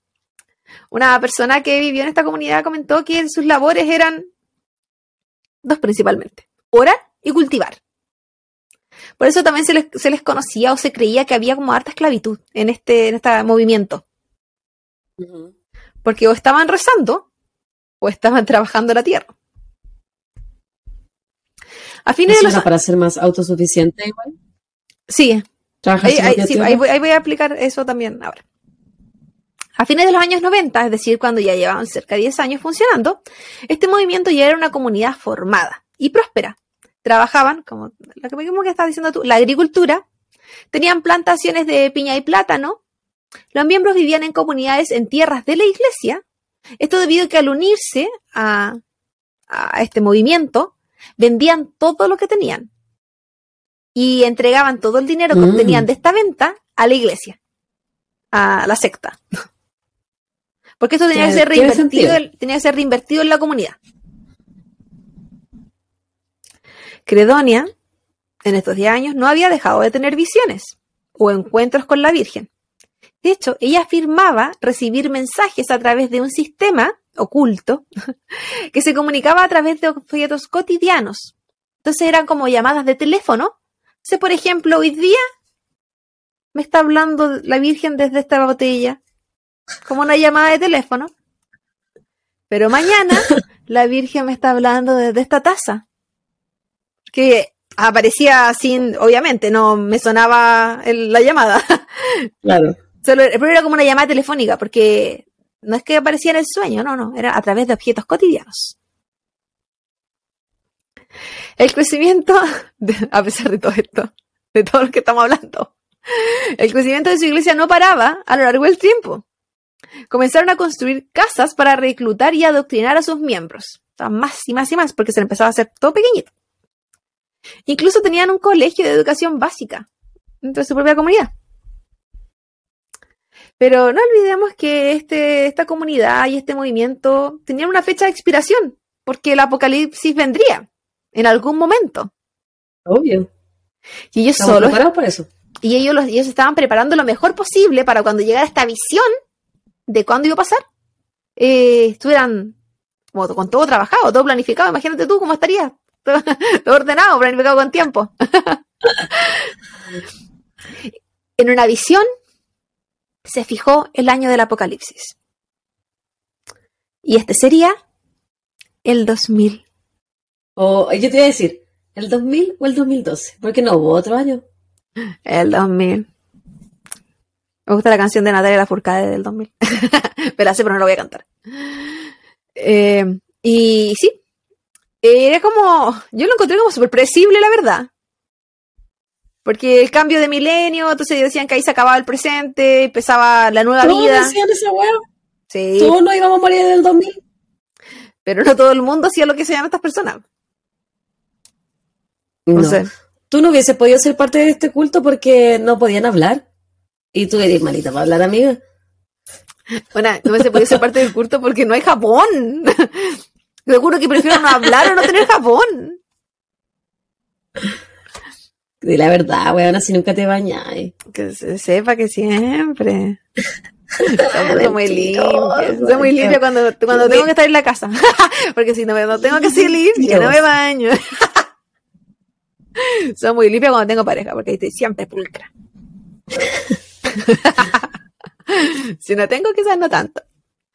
Una persona que vivió en esta comunidad comentó que sus labores eran dos principalmente, orar y cultivar. Por eso también se les, se les conocía o se creía que había como harta esclavitud en este, en este movimiento. Porque o estaban rezando o estaban trabajando la tierra. A fines de los para ser más autosuficiente igual. Sí, ahí, ahí- sí, voy, ahí voy a aplicar eso también ahora. A fines de los años 90, es decir, cuando ya llevaban cerca de 10 años funcionando, este movimiento ya era una comunidad formada y próspera. Trabajaban, como mismo que estás diciendo tú, la agricultura, tenían plantaciones de piña y plátano, los miembros vivían en comunidades en tierras de la iglesia, esto debido a que al unirse a, a este movimiento, vendían todo lo que tenían y entregaban todo el dinero que Mm. obtenían de esta venta a la iglesia, a la secta. Porque esto tenía que ser reinvertido, tenía que ser reinvertido en la comunidad. Credonia, en estos 10 años, no había dejado de tener visiones o encuentros con la Virgen. De hecho, ella afirmaba recibir mensajes a través de un sistema oculto que se comunicaba a través de objetos cotidianos. Entonces eran como llamadas de teléfono. Sé, por ejemplo, hoy día me está hablando la Virgen desde esta botella, como una llamada de teléfono. Pero mañana la Virgen me está hablando desde esta taza. Que aparecía sin, obviamente, no me sonaba el- la llamada. Claro. Solo, pero era como una llamada telefónica, porque no es que aparecía en el sueño, no, no, era a través de objetos cotidianos. El crecimiento, a pesar de todo esto, de todo lo que estamos hablando, el crecimiento de su iglesia no paraba a lo largo del tiempo. comenzaron a construir casas para reclutar y adoctrinar a sus miembros. Más y más y más, porque se empezaba a hacer todo pequeñito. Incluso tenían un colegio de educación básica dentro de su propia comunidad. Pero no olvidemos que este, esta comunidad y este movimiento tenían una fecha de expiración, porque el apocalipsis vendría en algún momento. Obvio. Y ellos Estamos solo preparados para eso. y ellos, los- ellos estaban preparando lo mejor posible para cuando llegara esta visión de cuándo iba a pasar, eh, estuvieran como con todo trabajado, todo planificado. Imagínate tú cómo estaría. Todo, todo ordenado, planificado con tiempo. en una visión se fijó el año del apocalipsis. Y este sería el 2000. O yo te iba a decir, ¿el 2000 o el 2012? Porque no hubo otro año. El 2000. Me gusta la canción de Natalia Lafourcade del 2000. Me la sé, pero no la voy a cantar. Eh, y sí, era como, yo lo encontré como súper predecible, la verdad. Porque el cambio de milenio, entonces decían que ahí se acababa el presente, empezaba la nueva Todos vida. decían esa weá. Sí, Todos nos íbamos a morir en el 2000. pero no todo el mundo hacía lo que hacían estas personas. No. Entonces, Tú no hubieses podido ser parte de este culto porque no podían hablar. Y tú eres malita para hablar, amiga. bueno, no me se podía ser parte del culto porque no hay Japón. Seguro que prefiero no hablar o no tener Japón. Di la verdad, weón, así nunca te bañas. eh. Que se sepa que siempre. Soy muy limpia. Mentiroso. Soy muy limpia cuando, cuando tengo que estar en la casa. Porque si no, me- no tengo que salir, ya no me baño. Soy muy limpia cuando tengo pareja, porque estoy siempre pulcra. si no tengo, quizás no tanto.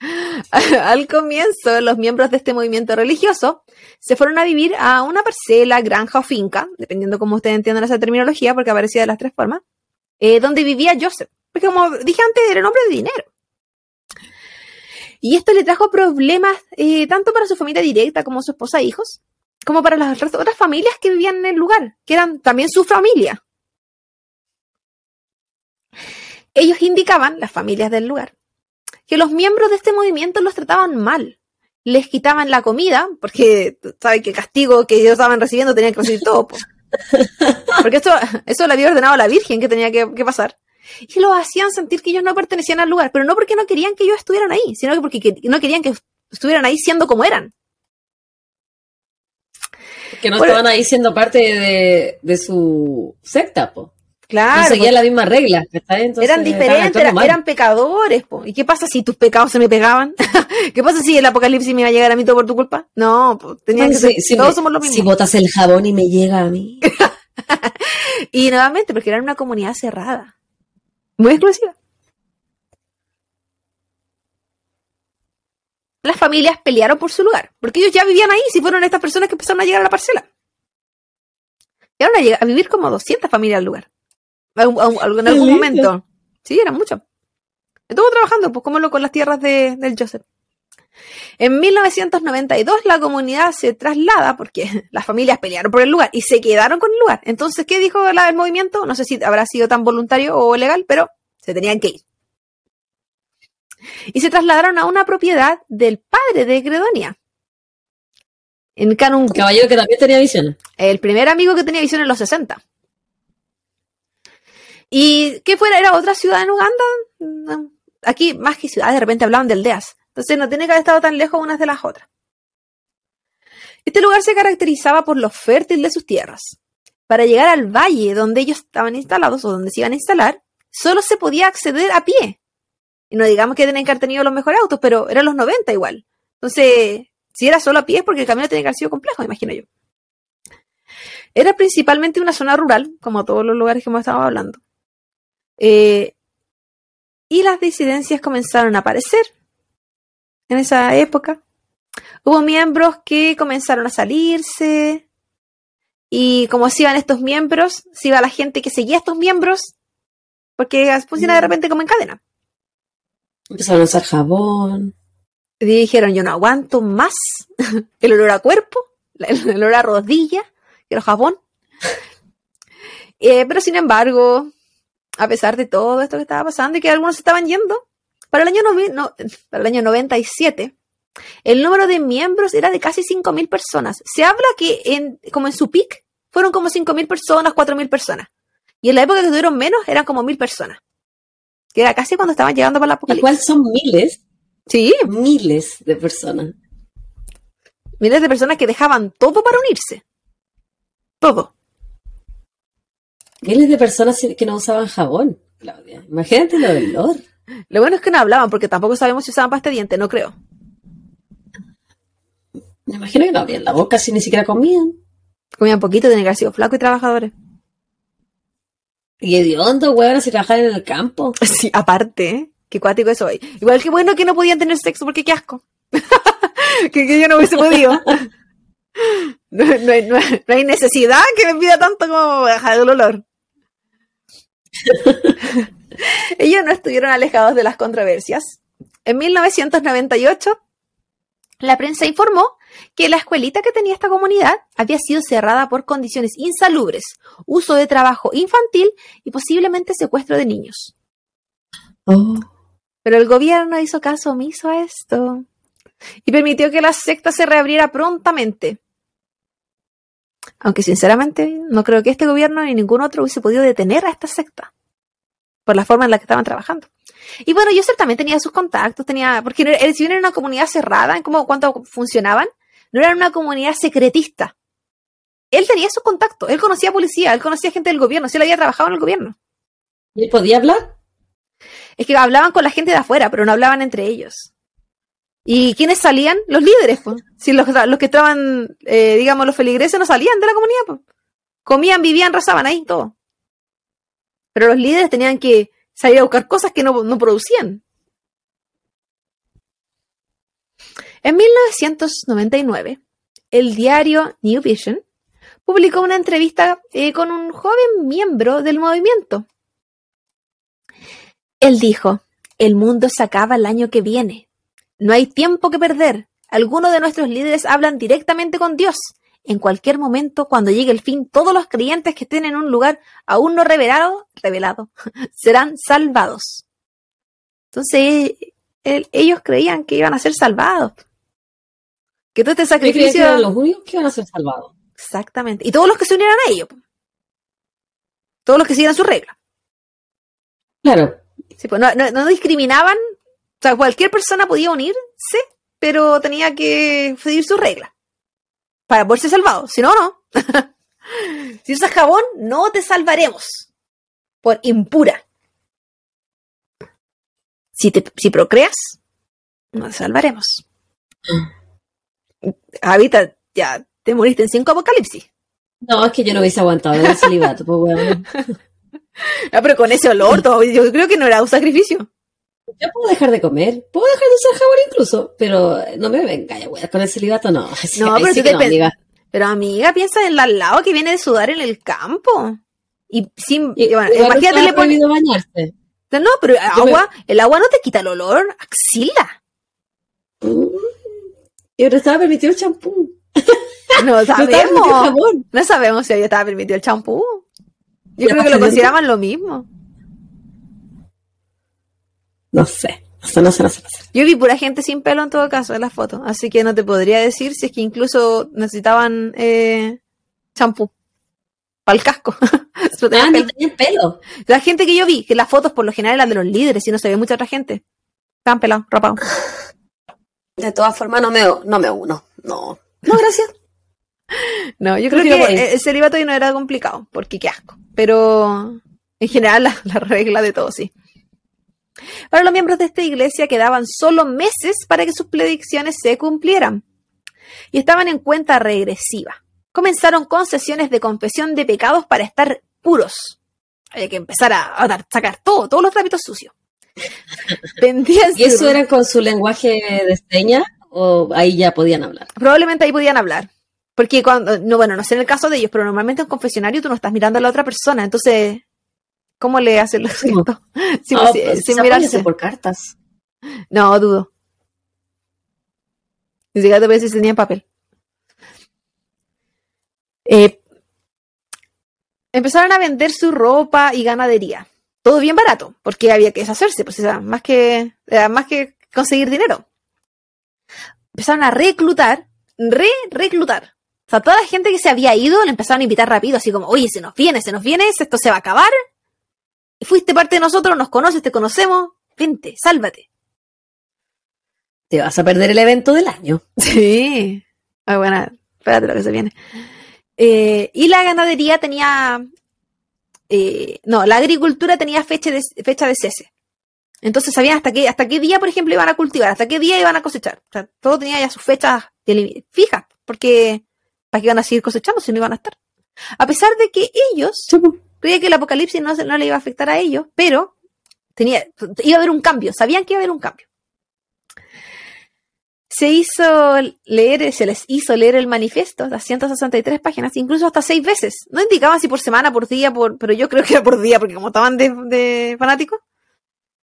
Al comienzo, los miembros de este movimiento religioso se fueron a vivir a una parcela, granja o finca, dependiendo cómo ustedes entiendan esa terminología, porque aparecía de las tres formas, eh, donde vivía Joseph. Porque como dije antes, era un hombre de dinero. Y esto le trajo problemas eh, tanto para su familia directa como su esposa e hijos, como para las otras- otras familias que vivían en el lugar, que eran también su familia. Ellos indicaban, las familias del lugar, que los miembros de este movimiento los trataban mal. Les quitaban la comida, porque tú sabes que el castigo que ellos estaban recibiendo tenían que recibir todo. po. Porque esto, eso lo había ordenado la Virgen que tenía que, que pasar. Y los hacían sentir que ellos no pertenecían al lugar, pero no porque no querían que ellos estuvieran ahí, sino que porque que- no querían que estuvieran ahí siendo como eran. Que no Bueno. estaban ahí siendo parte de, de su secta, po. Claro. no seguían la misma regla, eran diferentes, eran, pecadores. po. ¿Y qué pasa si tus pecados se me pegaban? ¿Qué pasa si el apocalipsis me iba a llegar a mí todo por tu culpa? No, tenían que Si- ser- si todos me- somos los Si mismos. botas el jabón y me llega a mí. Y nuevamente, porque eran una comunidad cerrada. Muy exclusiva. Las familias pelearon por su lugar, porque ellos ya vivían ahí, si fueron estas personas que empezaron a llegar a la parcela. Llegaron a, llegar- a vivir como 200 familias al lugar. En algún momento. Sí, eran muchos. Estuvo trabajando, pues, como lo con las tierras de, del Joseph. En 1992 la comunidad se traslada porque las familias pelearon por el lugar y se quedaron con el lugar. Entonces, ¿qué dijo la- el movimiento? No sé si habrá sido tan voluntario o legal, pero se tenían que ir. Y se trasladaron a una propiedad del padre de Gredonia. En Canungu, Caballero que también tenía visiones. el primer amigo que tenía visión en los 60. ¿Y qué fuera? ¿Era otra ciudad en Uganda? Aquí, más que ciudad, de repente hablaban de aldeas. Entonces no tiene que haber estado tan lejos unas de las otras. Este lugar se caracterizaba por lo fértil de sus tierras. Para llegar al valle donde ellos estaban instalados o donde se iban a instalar, solo se podía acceder a pie. Y no digamos que tenían que haber tenido los mejores autos, pero eran los 90 igual. Entonces, si era solo a pie es porque el camino tenía que haber sido complejo, imagino yo. Era principalmente una zona rural, como todos los lugares que hemos estado hablando. Eh, y las disidencias comenzaron a aparecer en esa época. Hubo miembros que comenzaron a salirse. Y como se iban estos miembros, se iba la gente que seguía a estos miembros, porque funciona de repente como en cadena. Empezaron a usar jabón. Y dijeron, yo no aguanto más el olor a cuerpo, el olor a rodilla, el jabón. Eh, pero sin embargo, a pesar de todo esto que estaba pasando y que algunos estaban yendo, Para el año, novi- no- para el año 97, el número de miembros era de casi 5.000 personas. Se habla que en, como en su peak fueron como 5.000 personas, 4.000 personas. Y en la época que tuvieron menos eran como 1.000 personas. Que era casi cuando estaban llegando para la apocalipsis. Igual son miles, Sí, miles de personas. miles de personas que dejaban todo para unirse. Todo. Miles de personas que no usaban jabón, Claudia. Imagínate lo del olor. Lo bueno es que no hablaban, porque tampoco sabemos si usaban pasta de diente, no creo. Me imagino que no abrían la boca si ni siquiera comían. Comían poquito, tenían que haber sido flacos y trabajadores. Y hediondo, weón, si trabajaban en el campo. Sí, aparte, ¿eh? Qué cuático eso hoy. Igual que bueno que no podían tener sexo porque qué asco. que, que yo no hubiese podido. No, no hay, no hay- no hay necesidad que me pida tanto como bajar el olor. Ellos no estuvieron alejados de las controversias. En 1998, la prensa informó que la escuelita que tenía esta comunidad había sido cerrada por condiciones insalubres, uso de trabajo infantil y posiblemente secuestro de niños. Oh. Pero el gobierno hizo caso omiso a esto y permitió que la secta se reabriera prontamente. Aunque sinceramente no creo que este gobierno ni ningún otro hubiese podido detener a esta secta por la forma en la que estaban trabajando. Y bueno, Yosef también tenía sus contactos, tenía, porque si bien era una comunidad cerrada en cómo cuánto funcionaban, no era una comunidad secretista. Él tenía sus contactos, él conocía policía, él conocía gente del gobierno, si él había trabajado en el gobierno. ¿Y él podía hablar? Es que hablaban con la gente de afuera, pero no hablaban entre ellos. ¿Y quiénes salían? Los líderes, pues. Si los, que estaban, eh, digamos, los feligreses no salían de la comunidad, pues. Comían, vivían, rezaban ahí, todo. Pero los líderes tenían que salir a buscar cosas que no, no producían. En 1999, el diario New Vision publicó una entrevista eh, con un joven miembro del movimiento. Él dijo, el mundo se acaba el año que viene. No hay tiempo que perder. Algunos de nuestros líderes hablan directamente con Dios. En cualquier momento, cuando llegue el fin, todos los creyentes que estén en un lugar aún no revelado, revelado serán salvados. Entonces, ellos creían que iban a ser salvados. Que todo este creía que sacrificio... eran los únicos que iban a ser salvados. Exactamente. Y todos los que se unieran a ellos. Todos los que siguieran su regla. Claro. Sí, pues no, no- no discriminaban. O sea, cualquier persona podía unirse, pero tenía que seguir su regla. Para poder ser salvado. Si no, no. si usas jabón, no te salvaremos. Por impura. Si, te, si procreas, no te salvaremos. Ahorita ya te moriste en cinco apocalipsis. No, es que yo no hubiese aguantado el celibato, pues weón. Ah, pero con ese olor, todo, yo creo que no era un sacrificio. Yo puedo dejar de comer, puedo dejar de usar jabón incluso, pero no me venga ya, con el celibato no. No, pero sí tú te no, amiga. Pero amiga, piensa en el al lado que viene de sudar en el campo. Y sin, Y- bueno, imagínate le prohibido bañarse. No, pero me- agua, el agua no te quita el olor, axila. Y ahora estaba permitido el champú. No sabemos. No sabemos si ahí estaba permitido el champú. Yo creo que lo consideraban lo mismo. No sé. No sé, no sé, no sé. no sé. Yo vi pura gente sin pelo en todo caso en las fotos, así que no te podría decir si es que incluso necesitaban eh, champú para el casco. Ah, pelo. no tenían pelo. La gente que yo vi, que las fotos por lo general eran de los líderes y no se ve mucha otra gente. Estaban pelados, rapados. De todas formas, no me, no me uno. No. No, gracias. No, yo creo que el celibato no era complicado, porque qué asco. Pero en general la, la regla de todo, sí. Para los miembros de esta iglesia quedaban solo meses para que sus predicciones se cumplieran. Y estaban en cuenta regresiva. Comenzaron con sesiones de confesión de pecados para estar puros. Había que empezar a, a sacar todo, todos los trapitos sucios. Vendían ¿Y eso era con su lenguaje de señas o ahí ya podían hablar? Probablemente ahí podían hablar. Porque cuando, no, bueno, no sé en el caso de ellos, pero normalmente en confesionario tú no estás mirando a la otra persona, entonces, ¿cómo le hacen los gestos? Pues, sí, pues, sin mirarse. por cartas. No, dudo. Ni siquiera te voy a decir si tenían papel. Eh, empezaron a vender su ropa y ganadería. todo bien barato, porque había que deshacerse, pues era más que, era más que conseguir dinero. Empezaron a reclutar, re-reclutar. O sea, toda la gente que se había ido le empezaron a invitar rápido, así como, oye, se nos viene, se nos viene, esto se va a acabar. Fuiste parte de nosotros, nos conoces, te conocemos, vente, sálvate. Te vas a perder el evento del año. Sí. Muy buena. Espérate lo que se viene. Eh, y la ganadería tenía. eh, no, la agricultura tenía fecha de, fecha de cese. Entonces sabían hasta qué, hasta qué día, por ejemplo, iban a cultivar, hasta qué día iban a cosechar. O sea, todo tenía ya sus fechas fijas, porque ¿para qué iban a seguir cosechando si no iban a estar? A pesar de que ellos creían que el apocalipsis no, no le iba a afectar a ellos, pero tenía, iba a haber un cambio, sabían que iba a haber un cambio. Se hizo leer, se les hizo leer el manifiesto, las 163 páginas, incluso hasta seis veces. No indicaban si por semana, por día, por, pero yo creo que era por día, porque como estaban de, de fanáticos.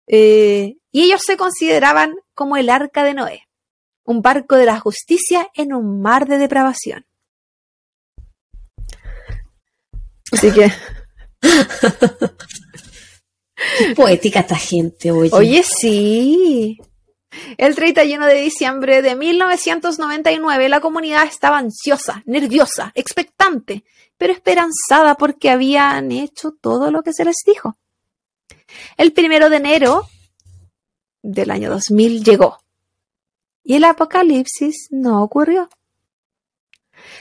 Eh, y ellos se consideraban como el arca de Noé, un barco de la justicia en un mar de depravación. Así que, Qué poética esta gente, oye. oye, sí. El 31 de diciembre de 1999 la comunidad estaba ansiosa, nerviosa, expectante, pero esperanzada porque habían hecho todo lo que se les dijo. El primero de enero del año 2000 llegó y el apocalipsis no ocurrió.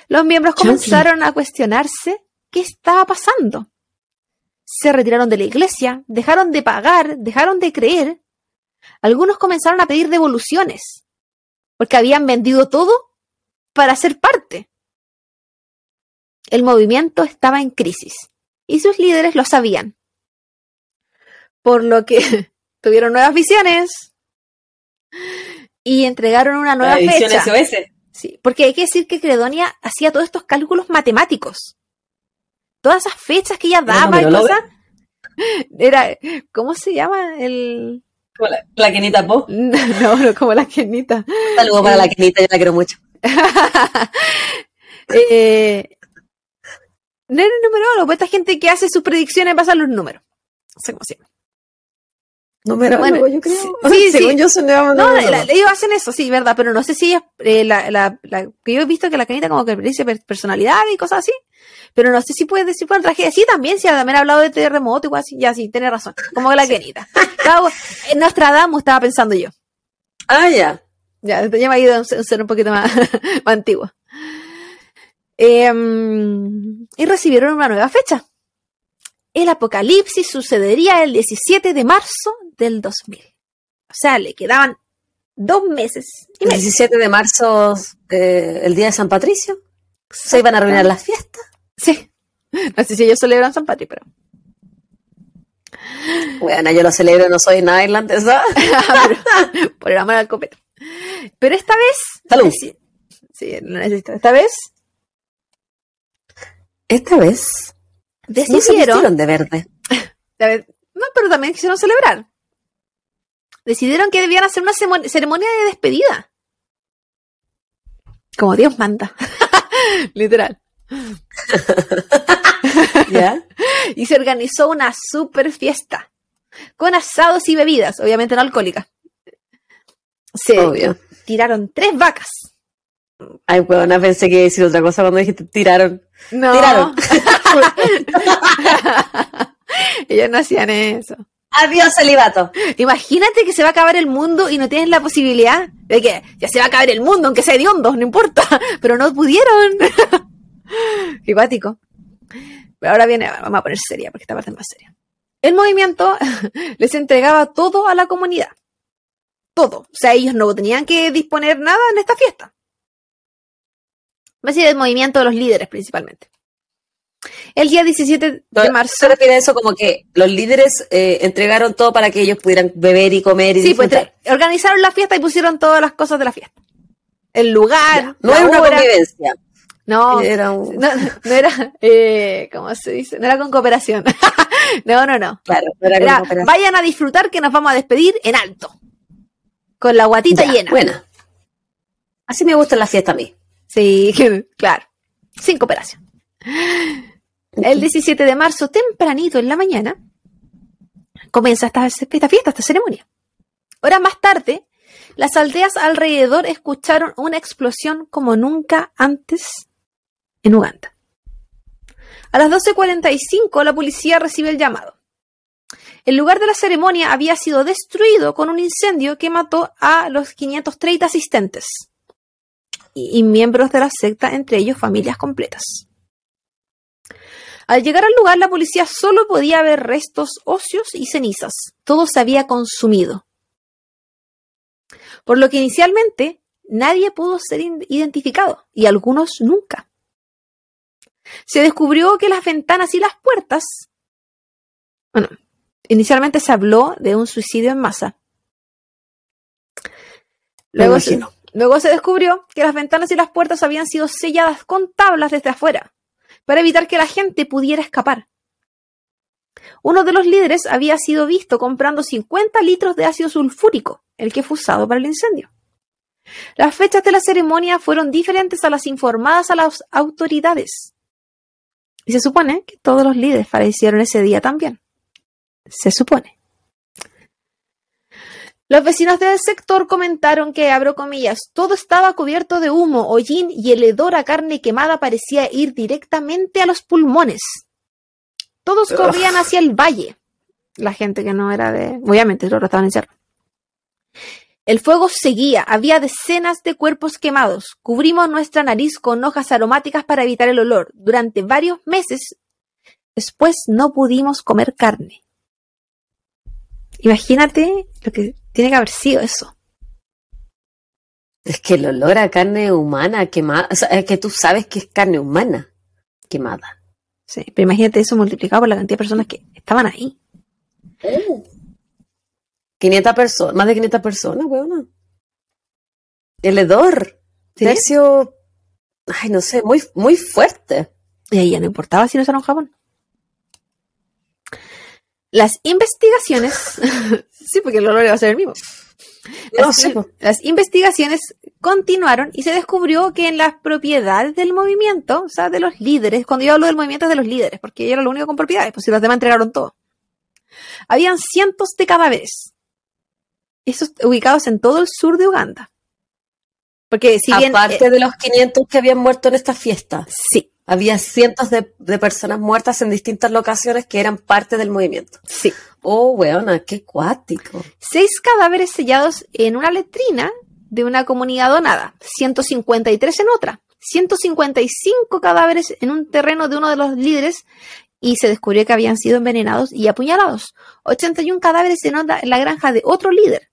Los miembros comenzaron a cuestionarse qué estaba pasando. Se retiraron de la iglesia, dejaron de pagar, dejaron de creer. Algunos comenzaron a pedir devoluciones porque habían vendido todo para ser parte. El movimiento estaba en crisis y sus líderes lo sabían. Por lo que tuvieron nuevas visiones y entregaron una nueva La fecha. SOS. Sí, porque hay que decir que Credonia hacía todos estos cálculos matemáticos. Todas esas fechas que ella daba y cosas. Era, ¿cómo se llama? El. Como la, la Kenita Po. No, no, como la Kenita. Un saludo para la Kenita, yo la quiero mucho. eh, no era numerólogo, pues esta gente que hace sus predicciones basa los números. No sé cómo se llama. Número Bueno, yo creo. sí, O sea, sí, según sí. yo llama No, numerólogo. la- ellos hacen eso, sí, verdad, pero no sé si ellos, eh, la, la, la- que yo he visto que la canita como que per- personalidad y cosas así, pero no sé si puede decir por tragedia. Sí, también, sí, también ha hablado de terremoto y cosas así, ya sí, tiene razón, como que la canita. En Nostradamus estaba pensando yo. Ah, ya. Ya, ya me ha ido a un ser un poquito más, más antiguo. Em, y recibieron una nueva fecha. El apocalipsis sucedería el 17 de marzo del 2000. O sea, le quedaban dos meses y El medio. 17 de marzo, eh, el día de San Patricio. Se iban a arruinar las fiestas. Sí. No sé si ellos celebran San Patrick, pero. Bueno, yo lo celebro, no soy nada irlandesa. pero- por el amor al copete. Pero esta vez. Salud. Sí, lo necesito. Esta vez Esta vez no se decidieron. de verde. no, pero también quisieron celebrar. Decidieron que debían hacer una ceremonia de despedida. Como Dios manda. Literal. ¿Ya? Y se organizó una super fiesta. Con asados y bebidas, obviamente no alcohólicas. Se Obvio. tiraron tres vacas. Ay, huevona, pensé que iba a decir otra cosa cuando dijiste tiraron. No. Tiraron. Ellos no hacían eso. Adiós, celibato. Imagínate que se va a acabar el mundo y no tienes la posibilidad de que ya se va a acabar el mundo, aunque sea de hondos, no importa. Pero no pudieron. Qué pático. Pero ahora viene, vamos a poner seria, porque esta parte es más seria. El movimiento les entregaba todo a la comunidad. Todo. O sea, ellos no tenían que disponer nada en esta fiesta. Va a ser el movimiento de los líderes principalmente. El día 17 de marzo. Se refiere a eso como que los líderes eh, entregaron todo para que ellos pudieran beber y comer y Sí, pues disfrutar. organizaron la fiesta y pusieron todas las cosas de la fiesta. El lugar, Ya, No era una convivencia. No, Era un... no, no era, eh, ¿cómo se dice? No era con cooperación. no, no, no. Claro, no era, operación. vayan a disfrutar que nos vamos a despedir en alto. Con la guatita Ya, llena. Buena. Así me gusta la fiesta a mí. Sí, claro. Sin cooperación. El 17 de marzo, tempranito en la mañana, comienza esta, esta fiesta, esta ceremonia. Horas más tarde, las aldeas alrededor escucharon una explosión como nunca antes en Uganda. A las 12.45 la policía recibe el llamado. El lugar de la ceremonia había sido destruido con un incendio que mató a los 530 asistentes y miembros de la secta, entre ellos familias completas. Al llegar al lugar, la policía solo podía ver restos óseos y cenizas. Todo se había consumido. Por lo que inicialmente nadie pudo ser identificado y algunos nunca. Se descubrió que las ventanas y las puertas. Bueno, inicialmente se habló de un suicidio en masa. Luego se, luego se descubrió que las ventanas y las puertas habían sido selladas con tablas desde afuera para evitar que la gente pudiera escapar. Uno de los líderes había sido visto comprando 50 litros de ácido sulfúrico, el que fue usado para el incendio. Las fechas de la ceremonia fueron diferentes a las informadas a las autoridades. Y se supone que todos los líderes fallecieron ese día también. Se supone. Los vecinos del sector comentaron que, abro comillas, todo estaba cubierto de humo, hollín y el hedor a carne quemada parecía ir directamente a los pulmones. Todos corrían hacia el valle. La gente que no era de... Obviamente, los estaban encerrados. El fuego seguía, había decenas de cuerpos quemados. Cubrimos nuestra nariz con hojas aromáticas para evitar el olor. Durante varios meses después no pudimos comer carne. Imagínate lo que tiene que haber sido eso. Es que el olor a carne humana quemada, o sea, es que tú sabes que es carne humana quemada. Sí, pero imagínate eso multiplicado por la cantidad de personas que estaban ahí. 500 personas, más de 500 personas, weona. El hedor, ¿Sí? tercio, ay, no sé, muy, muy fuerte. Y ahí ya no importaba si no era un jabón. Las investigaciones. sí, porque el olor iba a ser el mismo. No Las, in- po. las investigaciones continuaron y se descubrió que en las propiedades del movimiento, o sea, de los líderes, cuando yo hablo del movimiento es de los líderes, porque ellos eran lo único con propiedades, pues si los demás entregaron todo. Habían cientos de cadáveres. Esos ubicados en todo el sur de Uganda. Porque si bien. Aparte eh, de los 500 que habían muerto en esta fiesta, sí, había cientos de, de personas muertas en distintas locaciones que eran parte del movimiento. sí. Oh, weona, qué cuático. seis cadáveres sellados en una letrina de una comunidad donada, 153 en otra, 155 cadáveres en un terreno de uno de los líderes y se descubrió que habían sido envenenados y apuñalados, 81 cadáveres en, otra- en la granja de otro líder.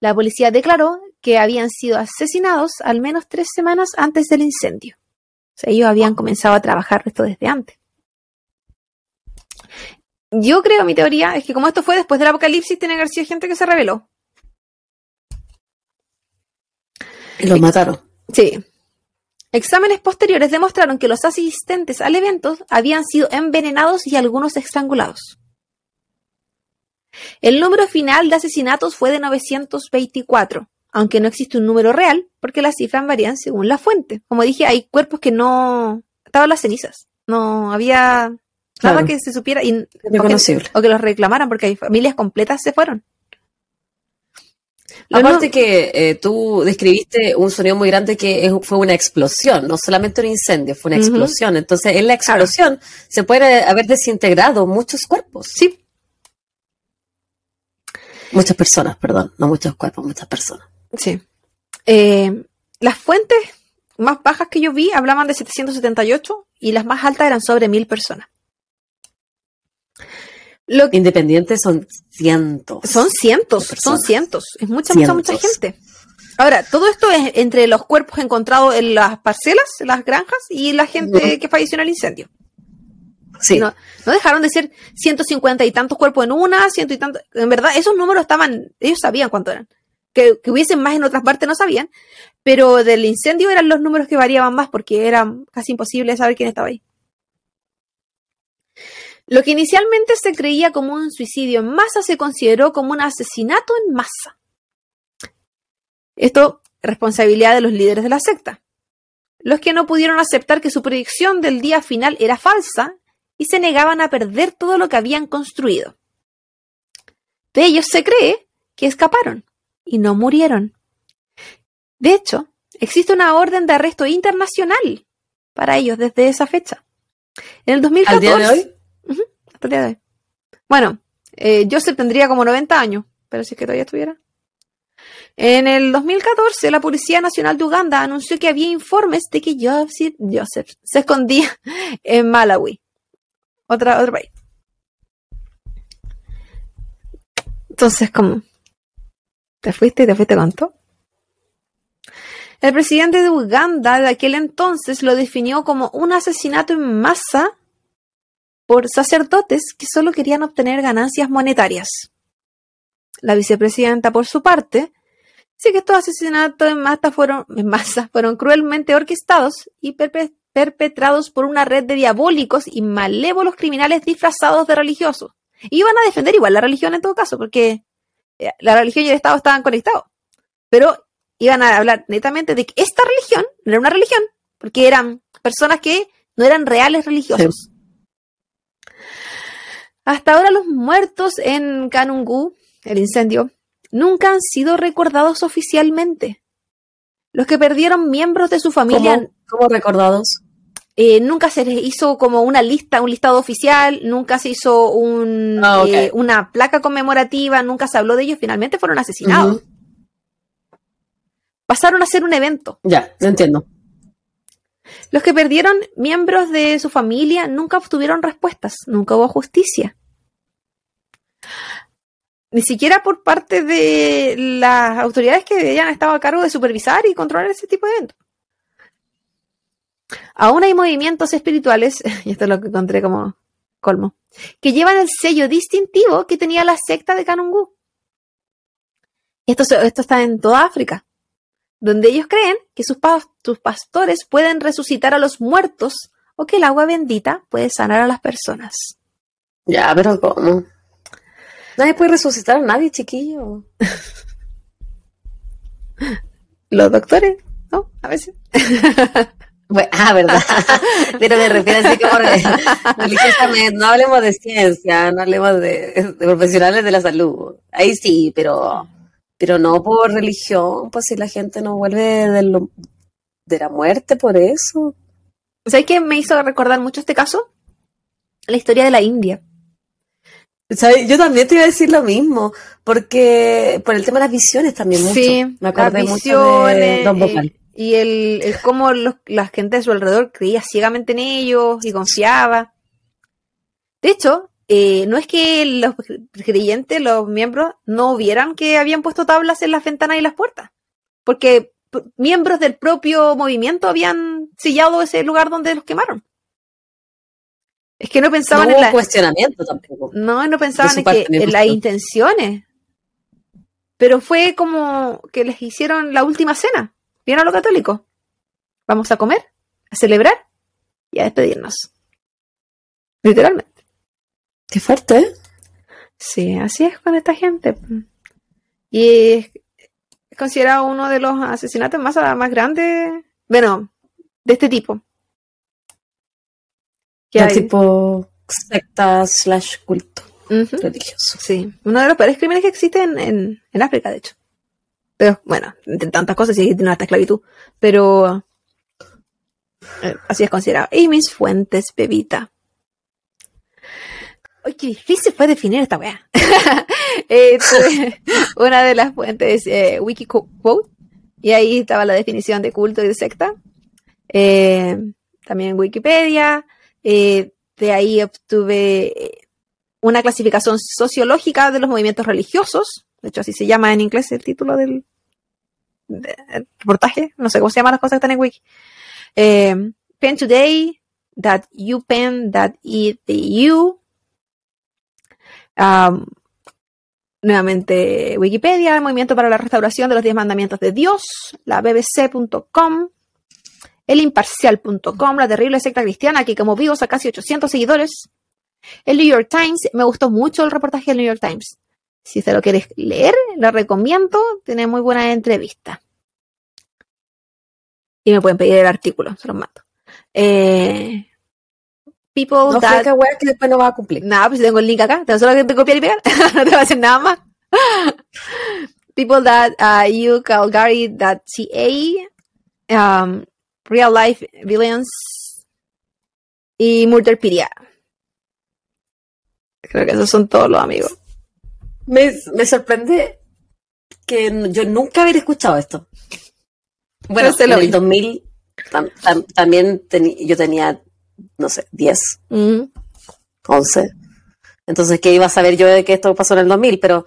La policía declaró que habían sido asesinados al menos tres semanas antes del incendio. O sea, ellos habían comenzado a trabajar esto desde antes. Yo creo, mi teoría, es que como esto fue después del apocalipsis, tiene que haber sido gente que se rebeló. Y los mataron. Sí. Exámenes posteriores demostraron que los asistentes al evento habían sido envenenados y algunos estrangulados. El número final de asesinatos fue de 924, aunque no existe un número real, porque las cifras varían según la fuente. Como dije, hay cuerpos que no... Estaban las cenizas. No había nada que se supiera y, o, que, Reconocible. o que los reclamaran, porque hay familias completas se fueron. Aparte que eh, tú describiste un sonido muy grande que es- fue una explosión, no solamente un incendio, fue una explosión. Entonces, en la explosión se puede haber desintegrado muchos cuerpos. Sí, Muchas personas, perdón, no muchos cuerpos, muchas personas. Sí. Eh, las fuentes más bajas que yo vi hablaban de 778 y las más altas eran sobre 1000 personas. Lo que- Independientes son cientos. son cientos, son cientos. Es mucha, mucha, mucha gente. Ahora, todo esto es entre los cuerpos encontrados en las parcelas, en las granjas y la gente que falleció en el incendio. Sí, No, no dejaron de ser 150 y tantos cuerpos en una, ciento y tantos. En verdad, esos números estaban, ellos sabían cuánto eran. Que, hubiesen más en otras partes no sabían, pero del incendio eran los números que variaban más porque era casi imposible saber quién estaba ahí. Lo que inicialmente se creía como un suicidio en masa se consideró como un asesinato en masa. Esto, responsabilidad de los líderes de la secta. Los que no pudieron aceptar que su predicción del día final era falsa y se negaban a perder todo lo que habían construido. de ellos se cree que escaparon y no murieron. De hecho, existe una orden de arresto internacional para ellos desde esa fecha. En el 2014. ¿Al día de hoy? Hasta el día de hoy. Bueno, eh, Joseph tendría como 90 años, pero si es que todavía estuviera. En el 2014, la Policía Nacional de Uganda anunció que había informes de que Joseph, Joseph se escondía en Malawi, otra, otro país. Entonces, como, ¿te fuiste y te fuiste con? El presidente de Uganda de aquel entonces lo definió como un asesinato en masa por sacerdotes que solo querían obtener ganancias monetarias. La vicepresidenta, por su parte, dice que estos asesinatos en masa fueron, en masa, fueron cruelmente orquestados y perpe- perpetrados por una red de diabólicos y malévolos criminales disfrazados de religiosos. Y iban a defender igual la religión en todo caso, porque la religión y el Estado estaban conectados. Pero iban a hablar netamente de que esta religión no era una religión, porque eran personas que no eran reales religiosos. Hasta ahora los muertos en Kanungu, el incendio, nunca han sido recordados oficialmente. Los que perdieron miembros de su familia ¿Cómo, cómo recordados? Eh, nunca se les hizo como una lista, un listado oficial, nunca se hizo un, Ah, eh, una placa conmemorativa, nunca se habló de ellos, finalmente fueron asesinados. Pasaron a ser un evento. Ya, lo entiendo. Los que perdieron miembros de su familia nunca obtuvieron respuestas, nunca hubo justicia. Ni siquiera por parte de las autoridades que hayan estado a cargo de supervisar y controlar ese tipo de eventos. Aún hay movimientos espirituales, y esto es lo que encontré como colmo, que llevan el sello distintivo que tenía la secta de Kanungu. Esto, esto está en toda África donde ellos creen que sus, pa- sus pastores pueden resucitar a los muertos o que el agua bendita puede sanar a las personas. Ya, pero ¿cómo? Nadie puede resucitar a nadie, chiquillo. Los doctores, ¿no? A veces. Bueno, ah, verdad. Pero me refiero así como religiosamente. No hablemos de ciencia, no hablemos de, de profesionales de la salud. Ahí sí, pero, pero no por religión, pues si la gente no vuelve de, lo- de la muerte por eso. ¿Sabes qué me hizo recordar mucho este caso? La historia de la India. ¿Sabes? Yo también te iba a decir lo mismo, porque por el tema de las visiones también mucho. Sí, me acordé mucho de Don eh, Vocal. Y el, el cómo los- la gente de su alrededor creía ciegamente en ellos y confiaba. De hecho, eh, no es que los creyentes, los miembros, no vieran que habían puesto tablas en las ventanas y las puertas, porque miembros del propio movimiento habían sellado ese lugar donde los quemaron. Es que no No pensaban hubo en la, cuestionamiento tampoco. no, no pensaban en, que, en las intenciones. Pero fue como que les hicieron la última cena. ¿Vieron a los católicos? Vamos a comer, a celebrar y a despedirnos. Literalmente. Qué fuerte, ¿eh? Sí, así es con esta gente. Y es considerado uno de los asesinatos más, más grandes, bueno, de este tipo. Que tipo secta slash culto religioso. Sí, uno de los peores crímenes que existen en, en África, de hecho. Pero bueno, entre tantas cosas, sí, tiene hasta esclavitud. Pero eh, así es considerado. Y mis fuentes, bebita. Uy, qué difícil fue definir esta weá. Eh, una de las fuentes, eh, Wikiquote, y ahí estaba la definición de culto y de secta. Eh, también Wikipedia. eh, de ahí obtuve una clasificación sociológica de los movimientos religiosos. De hecho, así se llama en inglés el título del reportaje. No sé cómo se llaman las cosas que están en Wiki. Eh, Pen Today, that UPenn, that EDU. Um, nuevamente Wikipedia, Movimiento para la Restauración de los Diez Mandamientos de Dios, la bbc.com, elimparcial.com, la terrible secta cristiana que como vivos a casi 800 seguidores, el New York Times, me gustó mucho el reportaje del New York Times. Si te lo quieres leer, lo recomiendo, tiene muy buena entrevista. Y me pueden pedir el artículo, se los mando. Eh, people No that... fue que después no va a cumplir. Nada, pues si tengo el link acá, tengo solo que te copiar y pegar, no te va a hacer nada más. People that uh, you Calgary.ca, um, Real Life Villains y Murderpedia. Creo que esos son todos los amigos. Me, me sorprende que yo nunca hubiera escuchado esto. Bueno, se en el vi. 2000 tam- tam- también teni- yo tenía, no sé, 10, Mm. 11. Entonces, ¿qué iba a saber yo de que esto pasó en el 2000? Pero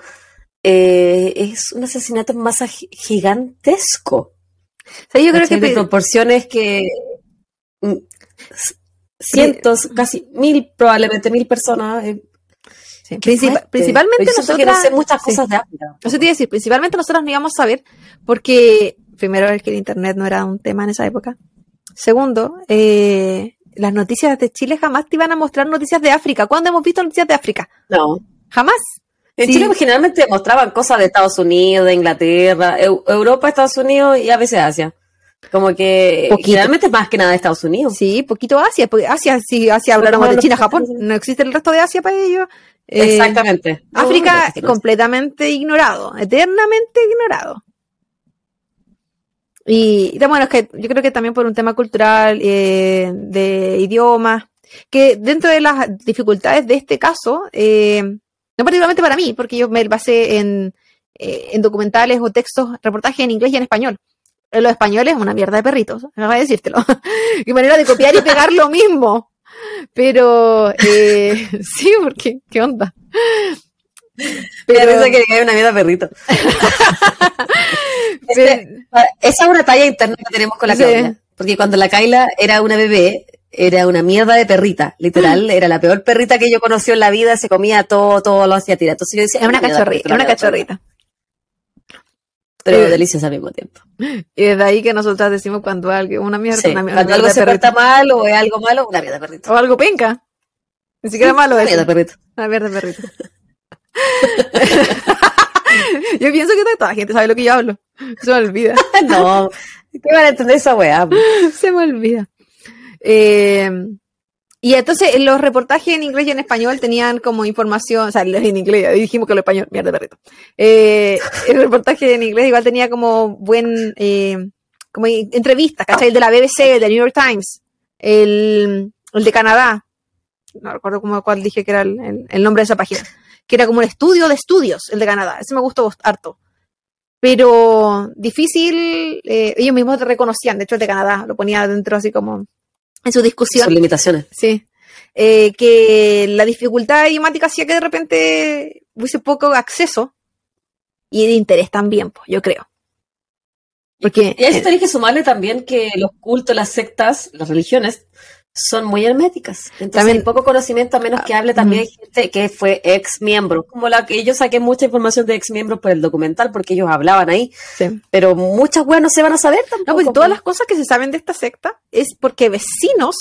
eh, es un asesinato en masa gi- gigantesco. O sea, yo creo que de proporciones que mm, cientos, casi mil, probablemente mil personas. eh, sí, principalmente que no sé muchas sí. cosas de África. Eso te iba a decir, principalmente nosotros no íbamos a saber porque, primero, es que el Internet no era un tema en esa época. Segundo, eh, las noticias de Chile jamás te iban a mostrar noticias de África. ¿Cuándo hemos visto noticias de África? No. Jamás. En Sí. Chile generalmente mostraban cosas de Estados Unidos, de Inglaterra, Eu- Europa, Estados Unidos y a veces Asia. Como que Poquito. generalmente más que nada de Estados Unidos. Sí, poquito Asia, porque Asia, sí, Asia hablamos como de China, Japón. No existe el resto de Asia para ellos. Eh, Exactamente. África No, no, no. completamente ignorado, eternamente ignorado. Y, bueno, es que yo creo que también por un tema cultural, eh, de idioma, que dentro de las dificultades de este caso, eh, no particularmente para mí, porque yo me basé en, eh, en documentales o textos, reportajes en inglés y en español. Eh, Los españoles, una mierda de perritos, me voy a decírtelo. Qué manera de copiar y pegar lo mismo. Pero, eh, sí, porque, ¿qué onda? Pero que hay una mierda perrito. Este, esa es una talla interna que tenemos con la Sí. Porque cuando la Kaila era una bebé, era una mierda de perrita. Literal, era la peor perrita que yo conocí en la vida, se comía todo, todo lo hacía tirar. Entonces yo decía, Es una cachorrita, perrito, una cachorrita. Pero Eh, deliciosa al mismo tiempo. Y desde ahí que nosotras decimos cuando algo, una mierda, Sí, una mierda, Cuando algo se porta mal o es algo malo, una mierda perrito. O algo penca. Ni siquiera malo Una mierda perrito. Una mierda perrito. yo pienso que toda la gente sabe lo que yo hablo. Se me olvida. No, ¿qué van a entender esa weá? Se me olvida. Eh, y entonces en los reportajes en inglés y en español tenían como información, o sea, en inglés, dijimos que lo español, mierda perrito. Eh, el reportaje en inglés igual tenía como buen, eh, como entrevistas, ¿cachai? El de la BBC, el de New York Times, el, el de Canadá, no recuerdo cómo, cuál dije que era el, el- el nombre de esa página, que era como un estudio de estudios, el de Canadá, ese me gustó harto. Pero difícil, eh, ellos mismos te reconocían, de hecho el de Canadá lo ponía dentro así como en su discusión. Sus limitaciones. Sí. Eh, que la dificultad idiomática hacía que de repente hubiese poco acceso y de interés también, pues, yo creo. Porque Y a eso tenéis que sumarle también que los cultos, las sectas, las religiones, son muy herméticas. Entonces También- hay poco conocimiento, a menos que hable también gente que fue ex miembro. Como la que yo saqué mucha información de ex miembros por el documental, porque ellos hablaban ahí. sí. Pero muchas weas no se van a saber tampoco. No, pues todas las cosas que se saben de esta secta es porque vecinos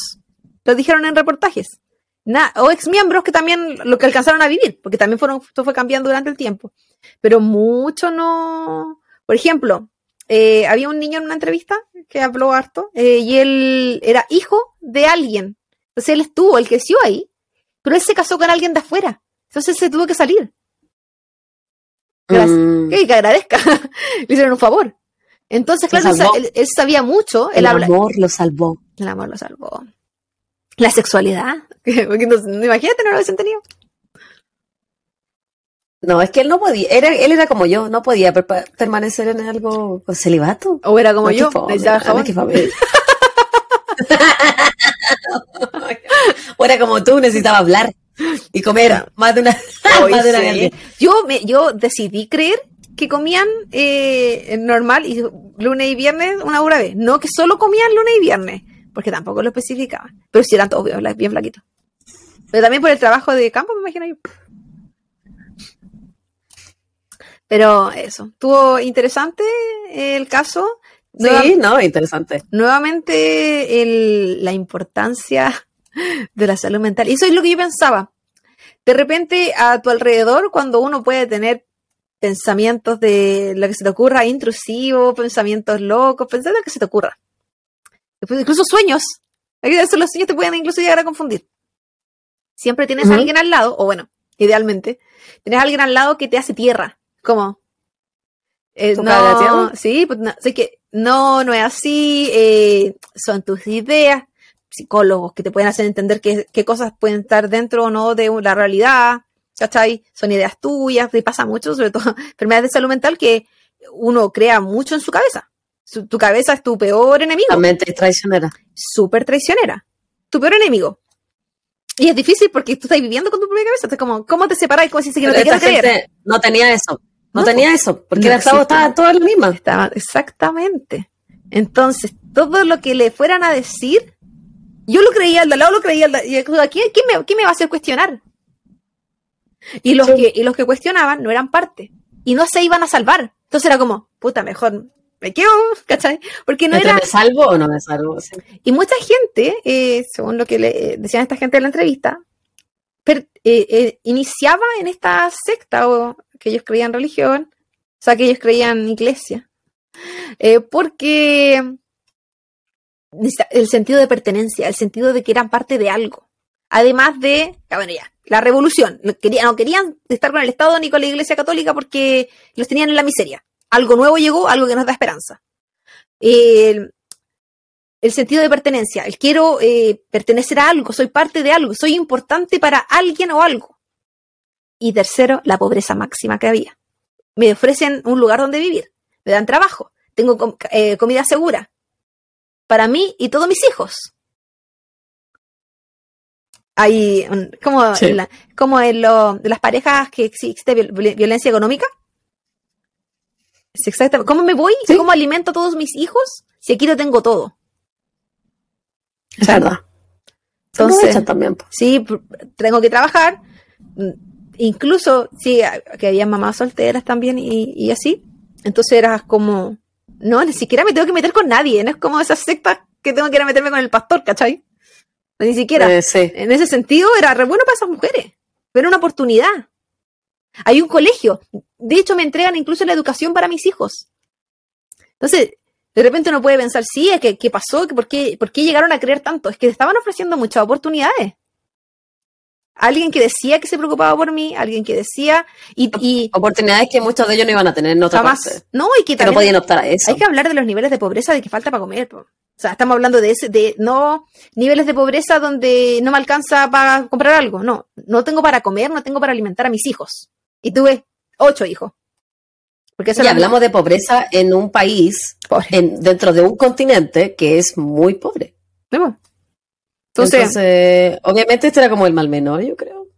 lo dijeron en reportajes. Na- o ex miembros que también lo que alcanzaron a vivir, porque también fueron, esto fue cambiando durante el tiempo. Pero mucho no. Por ejemplo, eh, había un niño en una entrevista que habló harto, eh, y él era hijo de alguien. Entonces él estuvo, él creció ahí, pero él se casó con alguien de afuera. Entonces se tuvo que salir. Gracias. Mm, Que, que agradezca. Le hicieron un favor. Entonces, claro, él, sabía mucho. Él el habla, amor lo salvó. el amor lo salvó. La sexualidad. Porque no, imagínate, no lo hubiesen tenido. No, es que él no podía. Era, él era como yo, no podía per- permanecer en algo con celibato. O era como No, yo. qué fome. o era como tú, necesitaba hablar y comer más de una, más de una vez. yo, me, yo decidí creer que comían eh, normal y lunes y viernes una hora vez. No que solo comían lunes y viernes, porque tampoco lo especificaban. Pero sí eran todos bien, bien flaquitos. Pero también por el trabajo de campo, me imagino yo. Pero eso, estuvo interesante el caso. Sí, no, interesante. nuevamente el- la importancia de la salud mental. Y eso es lo que yo pensaba. De repente, a tu alrededor, cuando uno puede tener pensamientos de lo que se te ocurra, intrusivos, pensamientos locos, pensar lo que se te ocurra. Después, incluso sueños. Hay veces los sueños te pueden incluso llegar a confundir. siempre tienes a alguien al lado, o bueno, idealmente, tienes a alguien al lado que te hace tierra. Como, eh, ¿Tocar la no, tierra? sí, pues no, sé que no, no es así, eh, son tus ideas, psicólogos que te pueden hacer entender qué, qué cosas pueden estar dentro o no de la realidad, ¿cachai? Son ideas tuyas, te pasa mucho, sobre todo enfermedades de salud mental, que uno crea mucho en su cabeza. Su- tu cabeza es tu peor enemigo La mente es traicionera. súper traicionera. Tu peor enemigo. Y es difícil porque tú estás viviendo con tu propia cabeza. Entonces, como, ¿cómo te separas? ¿Cómo dices que no te quiero creer? no tenía eso. No, No, tenía eso. Porque no existe. estaba todo en la misma. Estaba, exactamente. Entonces, todo lo que le fueran a decir, yo lo creía, al lado lo creía, al y ¿quién, quién me, quién me va a hacer cuestionar? Y los, Sí. que, y los que cuestionaban no eran parte. Y no se iban a salvar. Entonces era como, puta, mejor me quedo, ¿cachai? Porque no era, ¿Me salvo o no me salvo? Sí. Y mucha gente, eh, según lo que le eh, decían esta gente en la entrevista, per- eh, eh, iniciaba en esta secta o que ellos creían religión, o sea, que ellos creían iglesia, eh, porque el sentido de pertenencia, el sentido de que eran parte de algo. Además de, bueno, ya, la revolución. No querían, no querían estar con el Estado ni con la Iglesia Católica porque los tenían en la miseria. Algo nuevo llegó, algo que nos da esperanza. El, el sentido de pertenencia, el quiero eh, pertenecer a algo, soy parte de algo, soy importante para alguien o algo. Y tercero, la pobreza máxima que había. Me ofrecen un lugar donde vivir, me dan trabajo, tengo com- eh, comida segura para mí y todos mis hijos. Hay, como, Sí. la- como en lo- de las parejas que existe viol- viol- violencia económica. Exactamente. ¿Cómo me voy? Sí. ¿Cómo alimento a todos mis hijos si aquí lo tengo todo? Es verdad. Entonces- también. po. Sí, tengo que trabajar. Incluso, sí, que había mamás solteras también y, y así. Entonces eras como, no, ni siquiera me tengo que meter con nadie. No es como esas sectas que tengo que ir a meterme con el pastor, ¿cachai? Ni siquiera. Eh, sí. En ese sentido, era re bueno para esas mujeres. Pero era una oportunidad. Hay un colegio. De hecho, me entregan incluso la educación para mis hijos. Entonces, de repente uno puede pensar, sí, que, ¿qué pasó? ¿Por qué, ¿Por qué llegaron a creer tanto? Es que estaban ofreciendo muchas oportunidades. Alguien que decía que se preocupaba por mí, alguien que decía, y, y Oportunidades que muchos de ellos no iban a tener en otra jamás. parte. No, y que Que no podían optar a eso. hay que hablar de los niveles de pobreza de que falta para comer. po. O sea, estamos hablando de ese, de no niveles de pobreza donde no me alcanza para comprar algo. No, no tengo para comer, no tengo para alimentar a mis hijos. Y tuve ocho hijos. Porque eso Y hablamos de pobreza en un país, en, dentro de un continente que es muy pobre. Entonces, Entonces, obviamente esto era como el mal menor, yo creo.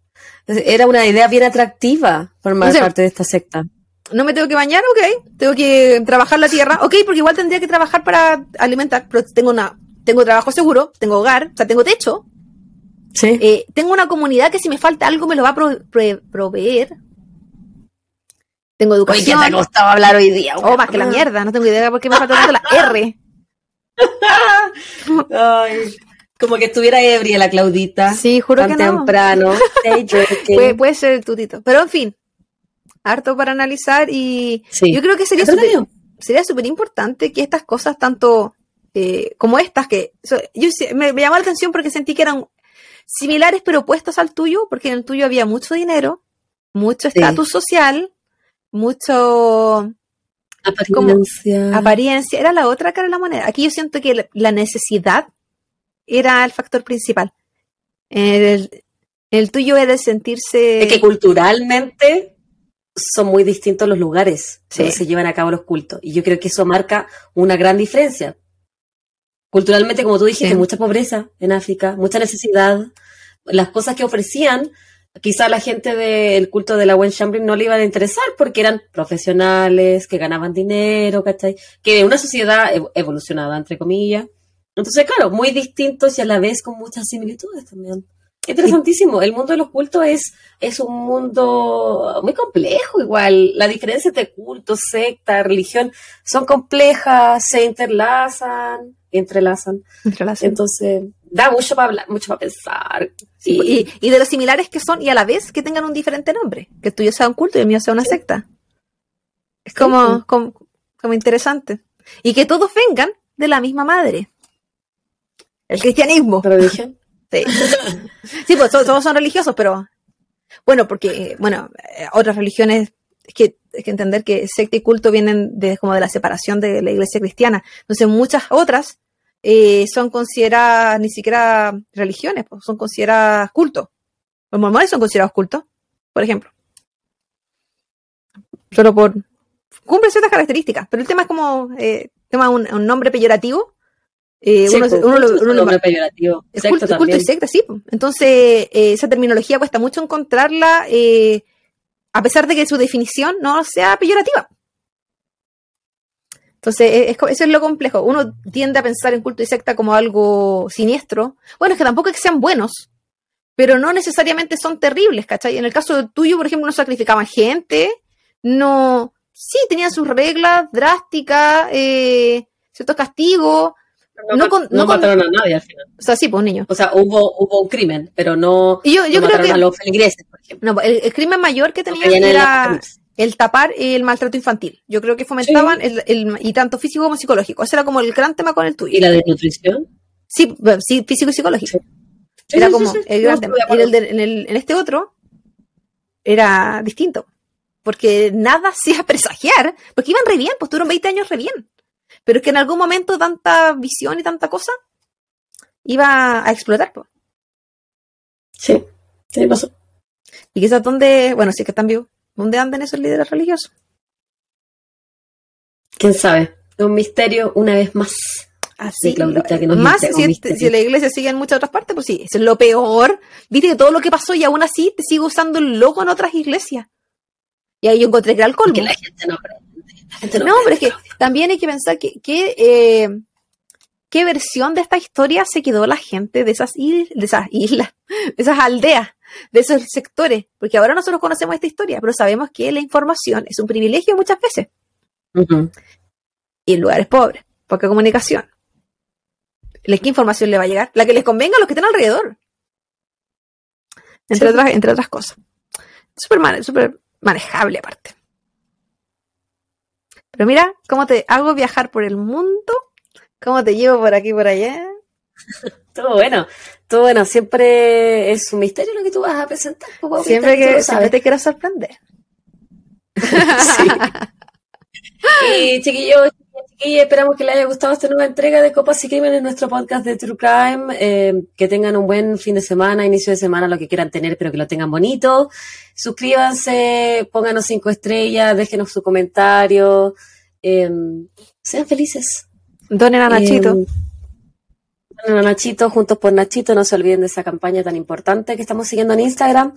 Era una idea bien atractiva formar parte de esta secta. no me tengo que bañar, ok. Tengo que trabajar la tierra, ok, porque igual tendría que trabajar para alimentar, pero tengo una, tengo trabajo seguro, tengo hogar, o sea, tengo techo, Sí. Eh, tengo una comunidad que si me falta algo me lo va a pro- pro- proveer. Tengo Oye, ¿qué educación. te ha costado hablar hoy día? Oh, más que la mierda, no tengo idea de por qué me falta tanto la R. Ay, como que estuviera ebria la Claudita. Sí, juro tan que no. temprano. Puede, ser el tutito. Pero en fin, harto para analizar y Sí. yo creo que sería súper sería súper importante que estas cosas, tanto eh, como estas, que so- yo sí- me, me llamó la atención porque sentí que eran similares pero opuestos al tuyo, porque en el tuyo había mucho dinero, mucho Sí. estatus social, mucho Apariencia. apariencia, era la otra cara de la moneda. Aquí yo siento que la- la necesidad era el factor principal. El, el tuyo era el sentirse... Es que culturalmente son muy distintos los lugares Sí. donde se llevan a cabo los cultos. Y yo creo que eso marca una gran diferencia. Culturalmente, como tú dijiste, Sí. mucha pobreza en África, mucha necesidad. Las cosas que ofrecían, quizá a la gente del culto de la Wen Shamblin no le iban a interesar porque eran profesionales, que ganaban dinero, ¿cachai? Que una sociedad ev- evolucionada, entre comillas. Entonces, claro, muy distintos y a la vez con muchas similitudes también. Interesantísimo. El mundo de los cultos es, es un mundo muy complejo igual. La diferencia entre culto, secta, religión son complejas, se interlazan, entrelazan. Entrelazan. Entonces, da mucho para hablar, mucho para pensar. Sí, Y- y, de los similares que son y a la vez que tengan un diferente nombre, que el tuyo sea un culto y el mío sea una secta. Es Sí, como, sí. como, como interesante. Y que todos vengan de la misma madre. El cristianismo. ¿Pero dije? Sí, sí pues todos, son religiosos, pero bueno, porque, bueno, eh, otras religiones, es que hay que entender que secta y culto vienen de como de la separación de la iglesia cristiana. Entonces, muchas otras eh, son consideradas ni siquiera religiones, pues, son consideradas cultos. Los mormones son considerados cultos, por ejemplo. Solo por. Cumplen ciertas características, pero el tema es como. Eh, tema un, un nombre peyorativo. Eh, uno, pues, uno uno nombre peyorativo. es culto, es culto y secta, sí. Entonces, eh, esa terminología cuesta mucho encontrarla, eh, a pesar de que su definición no sea peyorativa. Entonces, eh, es eso es lo complejo. Uno tiende a pensar en culto y secta como algo siniestro. Bueno, es que tampoco es que sean buenos, pero no necesariamente son terribles, ¿cachai? En el caso tuyo, por ejemplo, no sacrificaban gente, no... Sí, tenían sus reglas drásticas, eh, ciertos castigos. No, con- no no con- mataron a nadie al final. O sea, sí, pues un niño. O sea, hubo, hubo un crimen, pero no, Y yo, yo no creo mataron que... a los feligreses, por ejemplo. No, el, el crimen mayor que tenían era el tapar el maltrato infantil. Yo creo que fomentaban el, el- y tanto físico como psicológico. Ese era como el gran tema con el tuyo. ¿Y la desnutrición? Sí, sí, físico y psicológico. Sí, era como el gran tema. Y acuerdo. el de- en, el- en este otro era distinto. Porque nada hacía presagiar, porque iban re bien, pues tuvieron 20 años re bien. Pero es que en algún momento tanta visión y tanta cosa iba a explotar. pues. Sí, sí pasó. Y quizás donde, bueno, sí que están vivos, ¿dónde andan esos líderes religiosos? ¿Quién sabe? Es un misterio una vez más. Así, Claudita, que nos más si, si la iglesia sigue en muchas otras partes, pues sí, eso es lo peor. Viste que todo lo que pasó y aún así te sigue usando el logo en otras iglesias. Y ahí yo encontré que era el colmo. Que la gente no aprende. No, pero es que también hay que pensar que, que, eh, qué versión de esta historia se quedó la gente de esas, il- de esas islas, de esas aldeas, de esos sectores. Porque ahora nosotros conocemos esta historia, pero sabemos que la información es un privilegio muchas veces. Y en lugares pobres, poca comunicación. ¿La qué información le va a llegar? La que les convenga a los que estén alrededor. Entre, Sí. otras, entre otras cosas. Súper súper manejable aparte. Pero mira cómo te hago viajar por el mundo, cómo te llevo por aquí y por allá. Todo bueno. Todo bueno. Siempre es un misterio lo que tú vas a presentar. pues, Siempre que siempre sabes. te quiero sorprender. Sí. Y chiquillos, chiquillas, esperamos que les haya gustado esta nueva entrega de Copas y Crímenes, nuestro podcast de True Crime. Eh, que tengan un buen fin de semana, inicio de semana, lo que quieran tener, pero que lo tengan bonito. Suscríbanse, pónganos cinco estrellas, déjenos su comentario. eh, sean felices. Donen a Nachito. Eh, donen a Nachito, juntos por Nachito, no se olviden de esa campaña tan importante que estamos siguiendo en Instagram.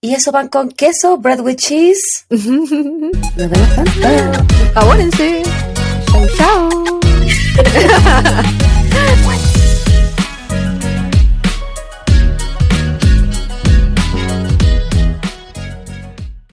Y eso pan con queso, bread with cheese. Nos vemos pronto. Abónense. Chau, chau.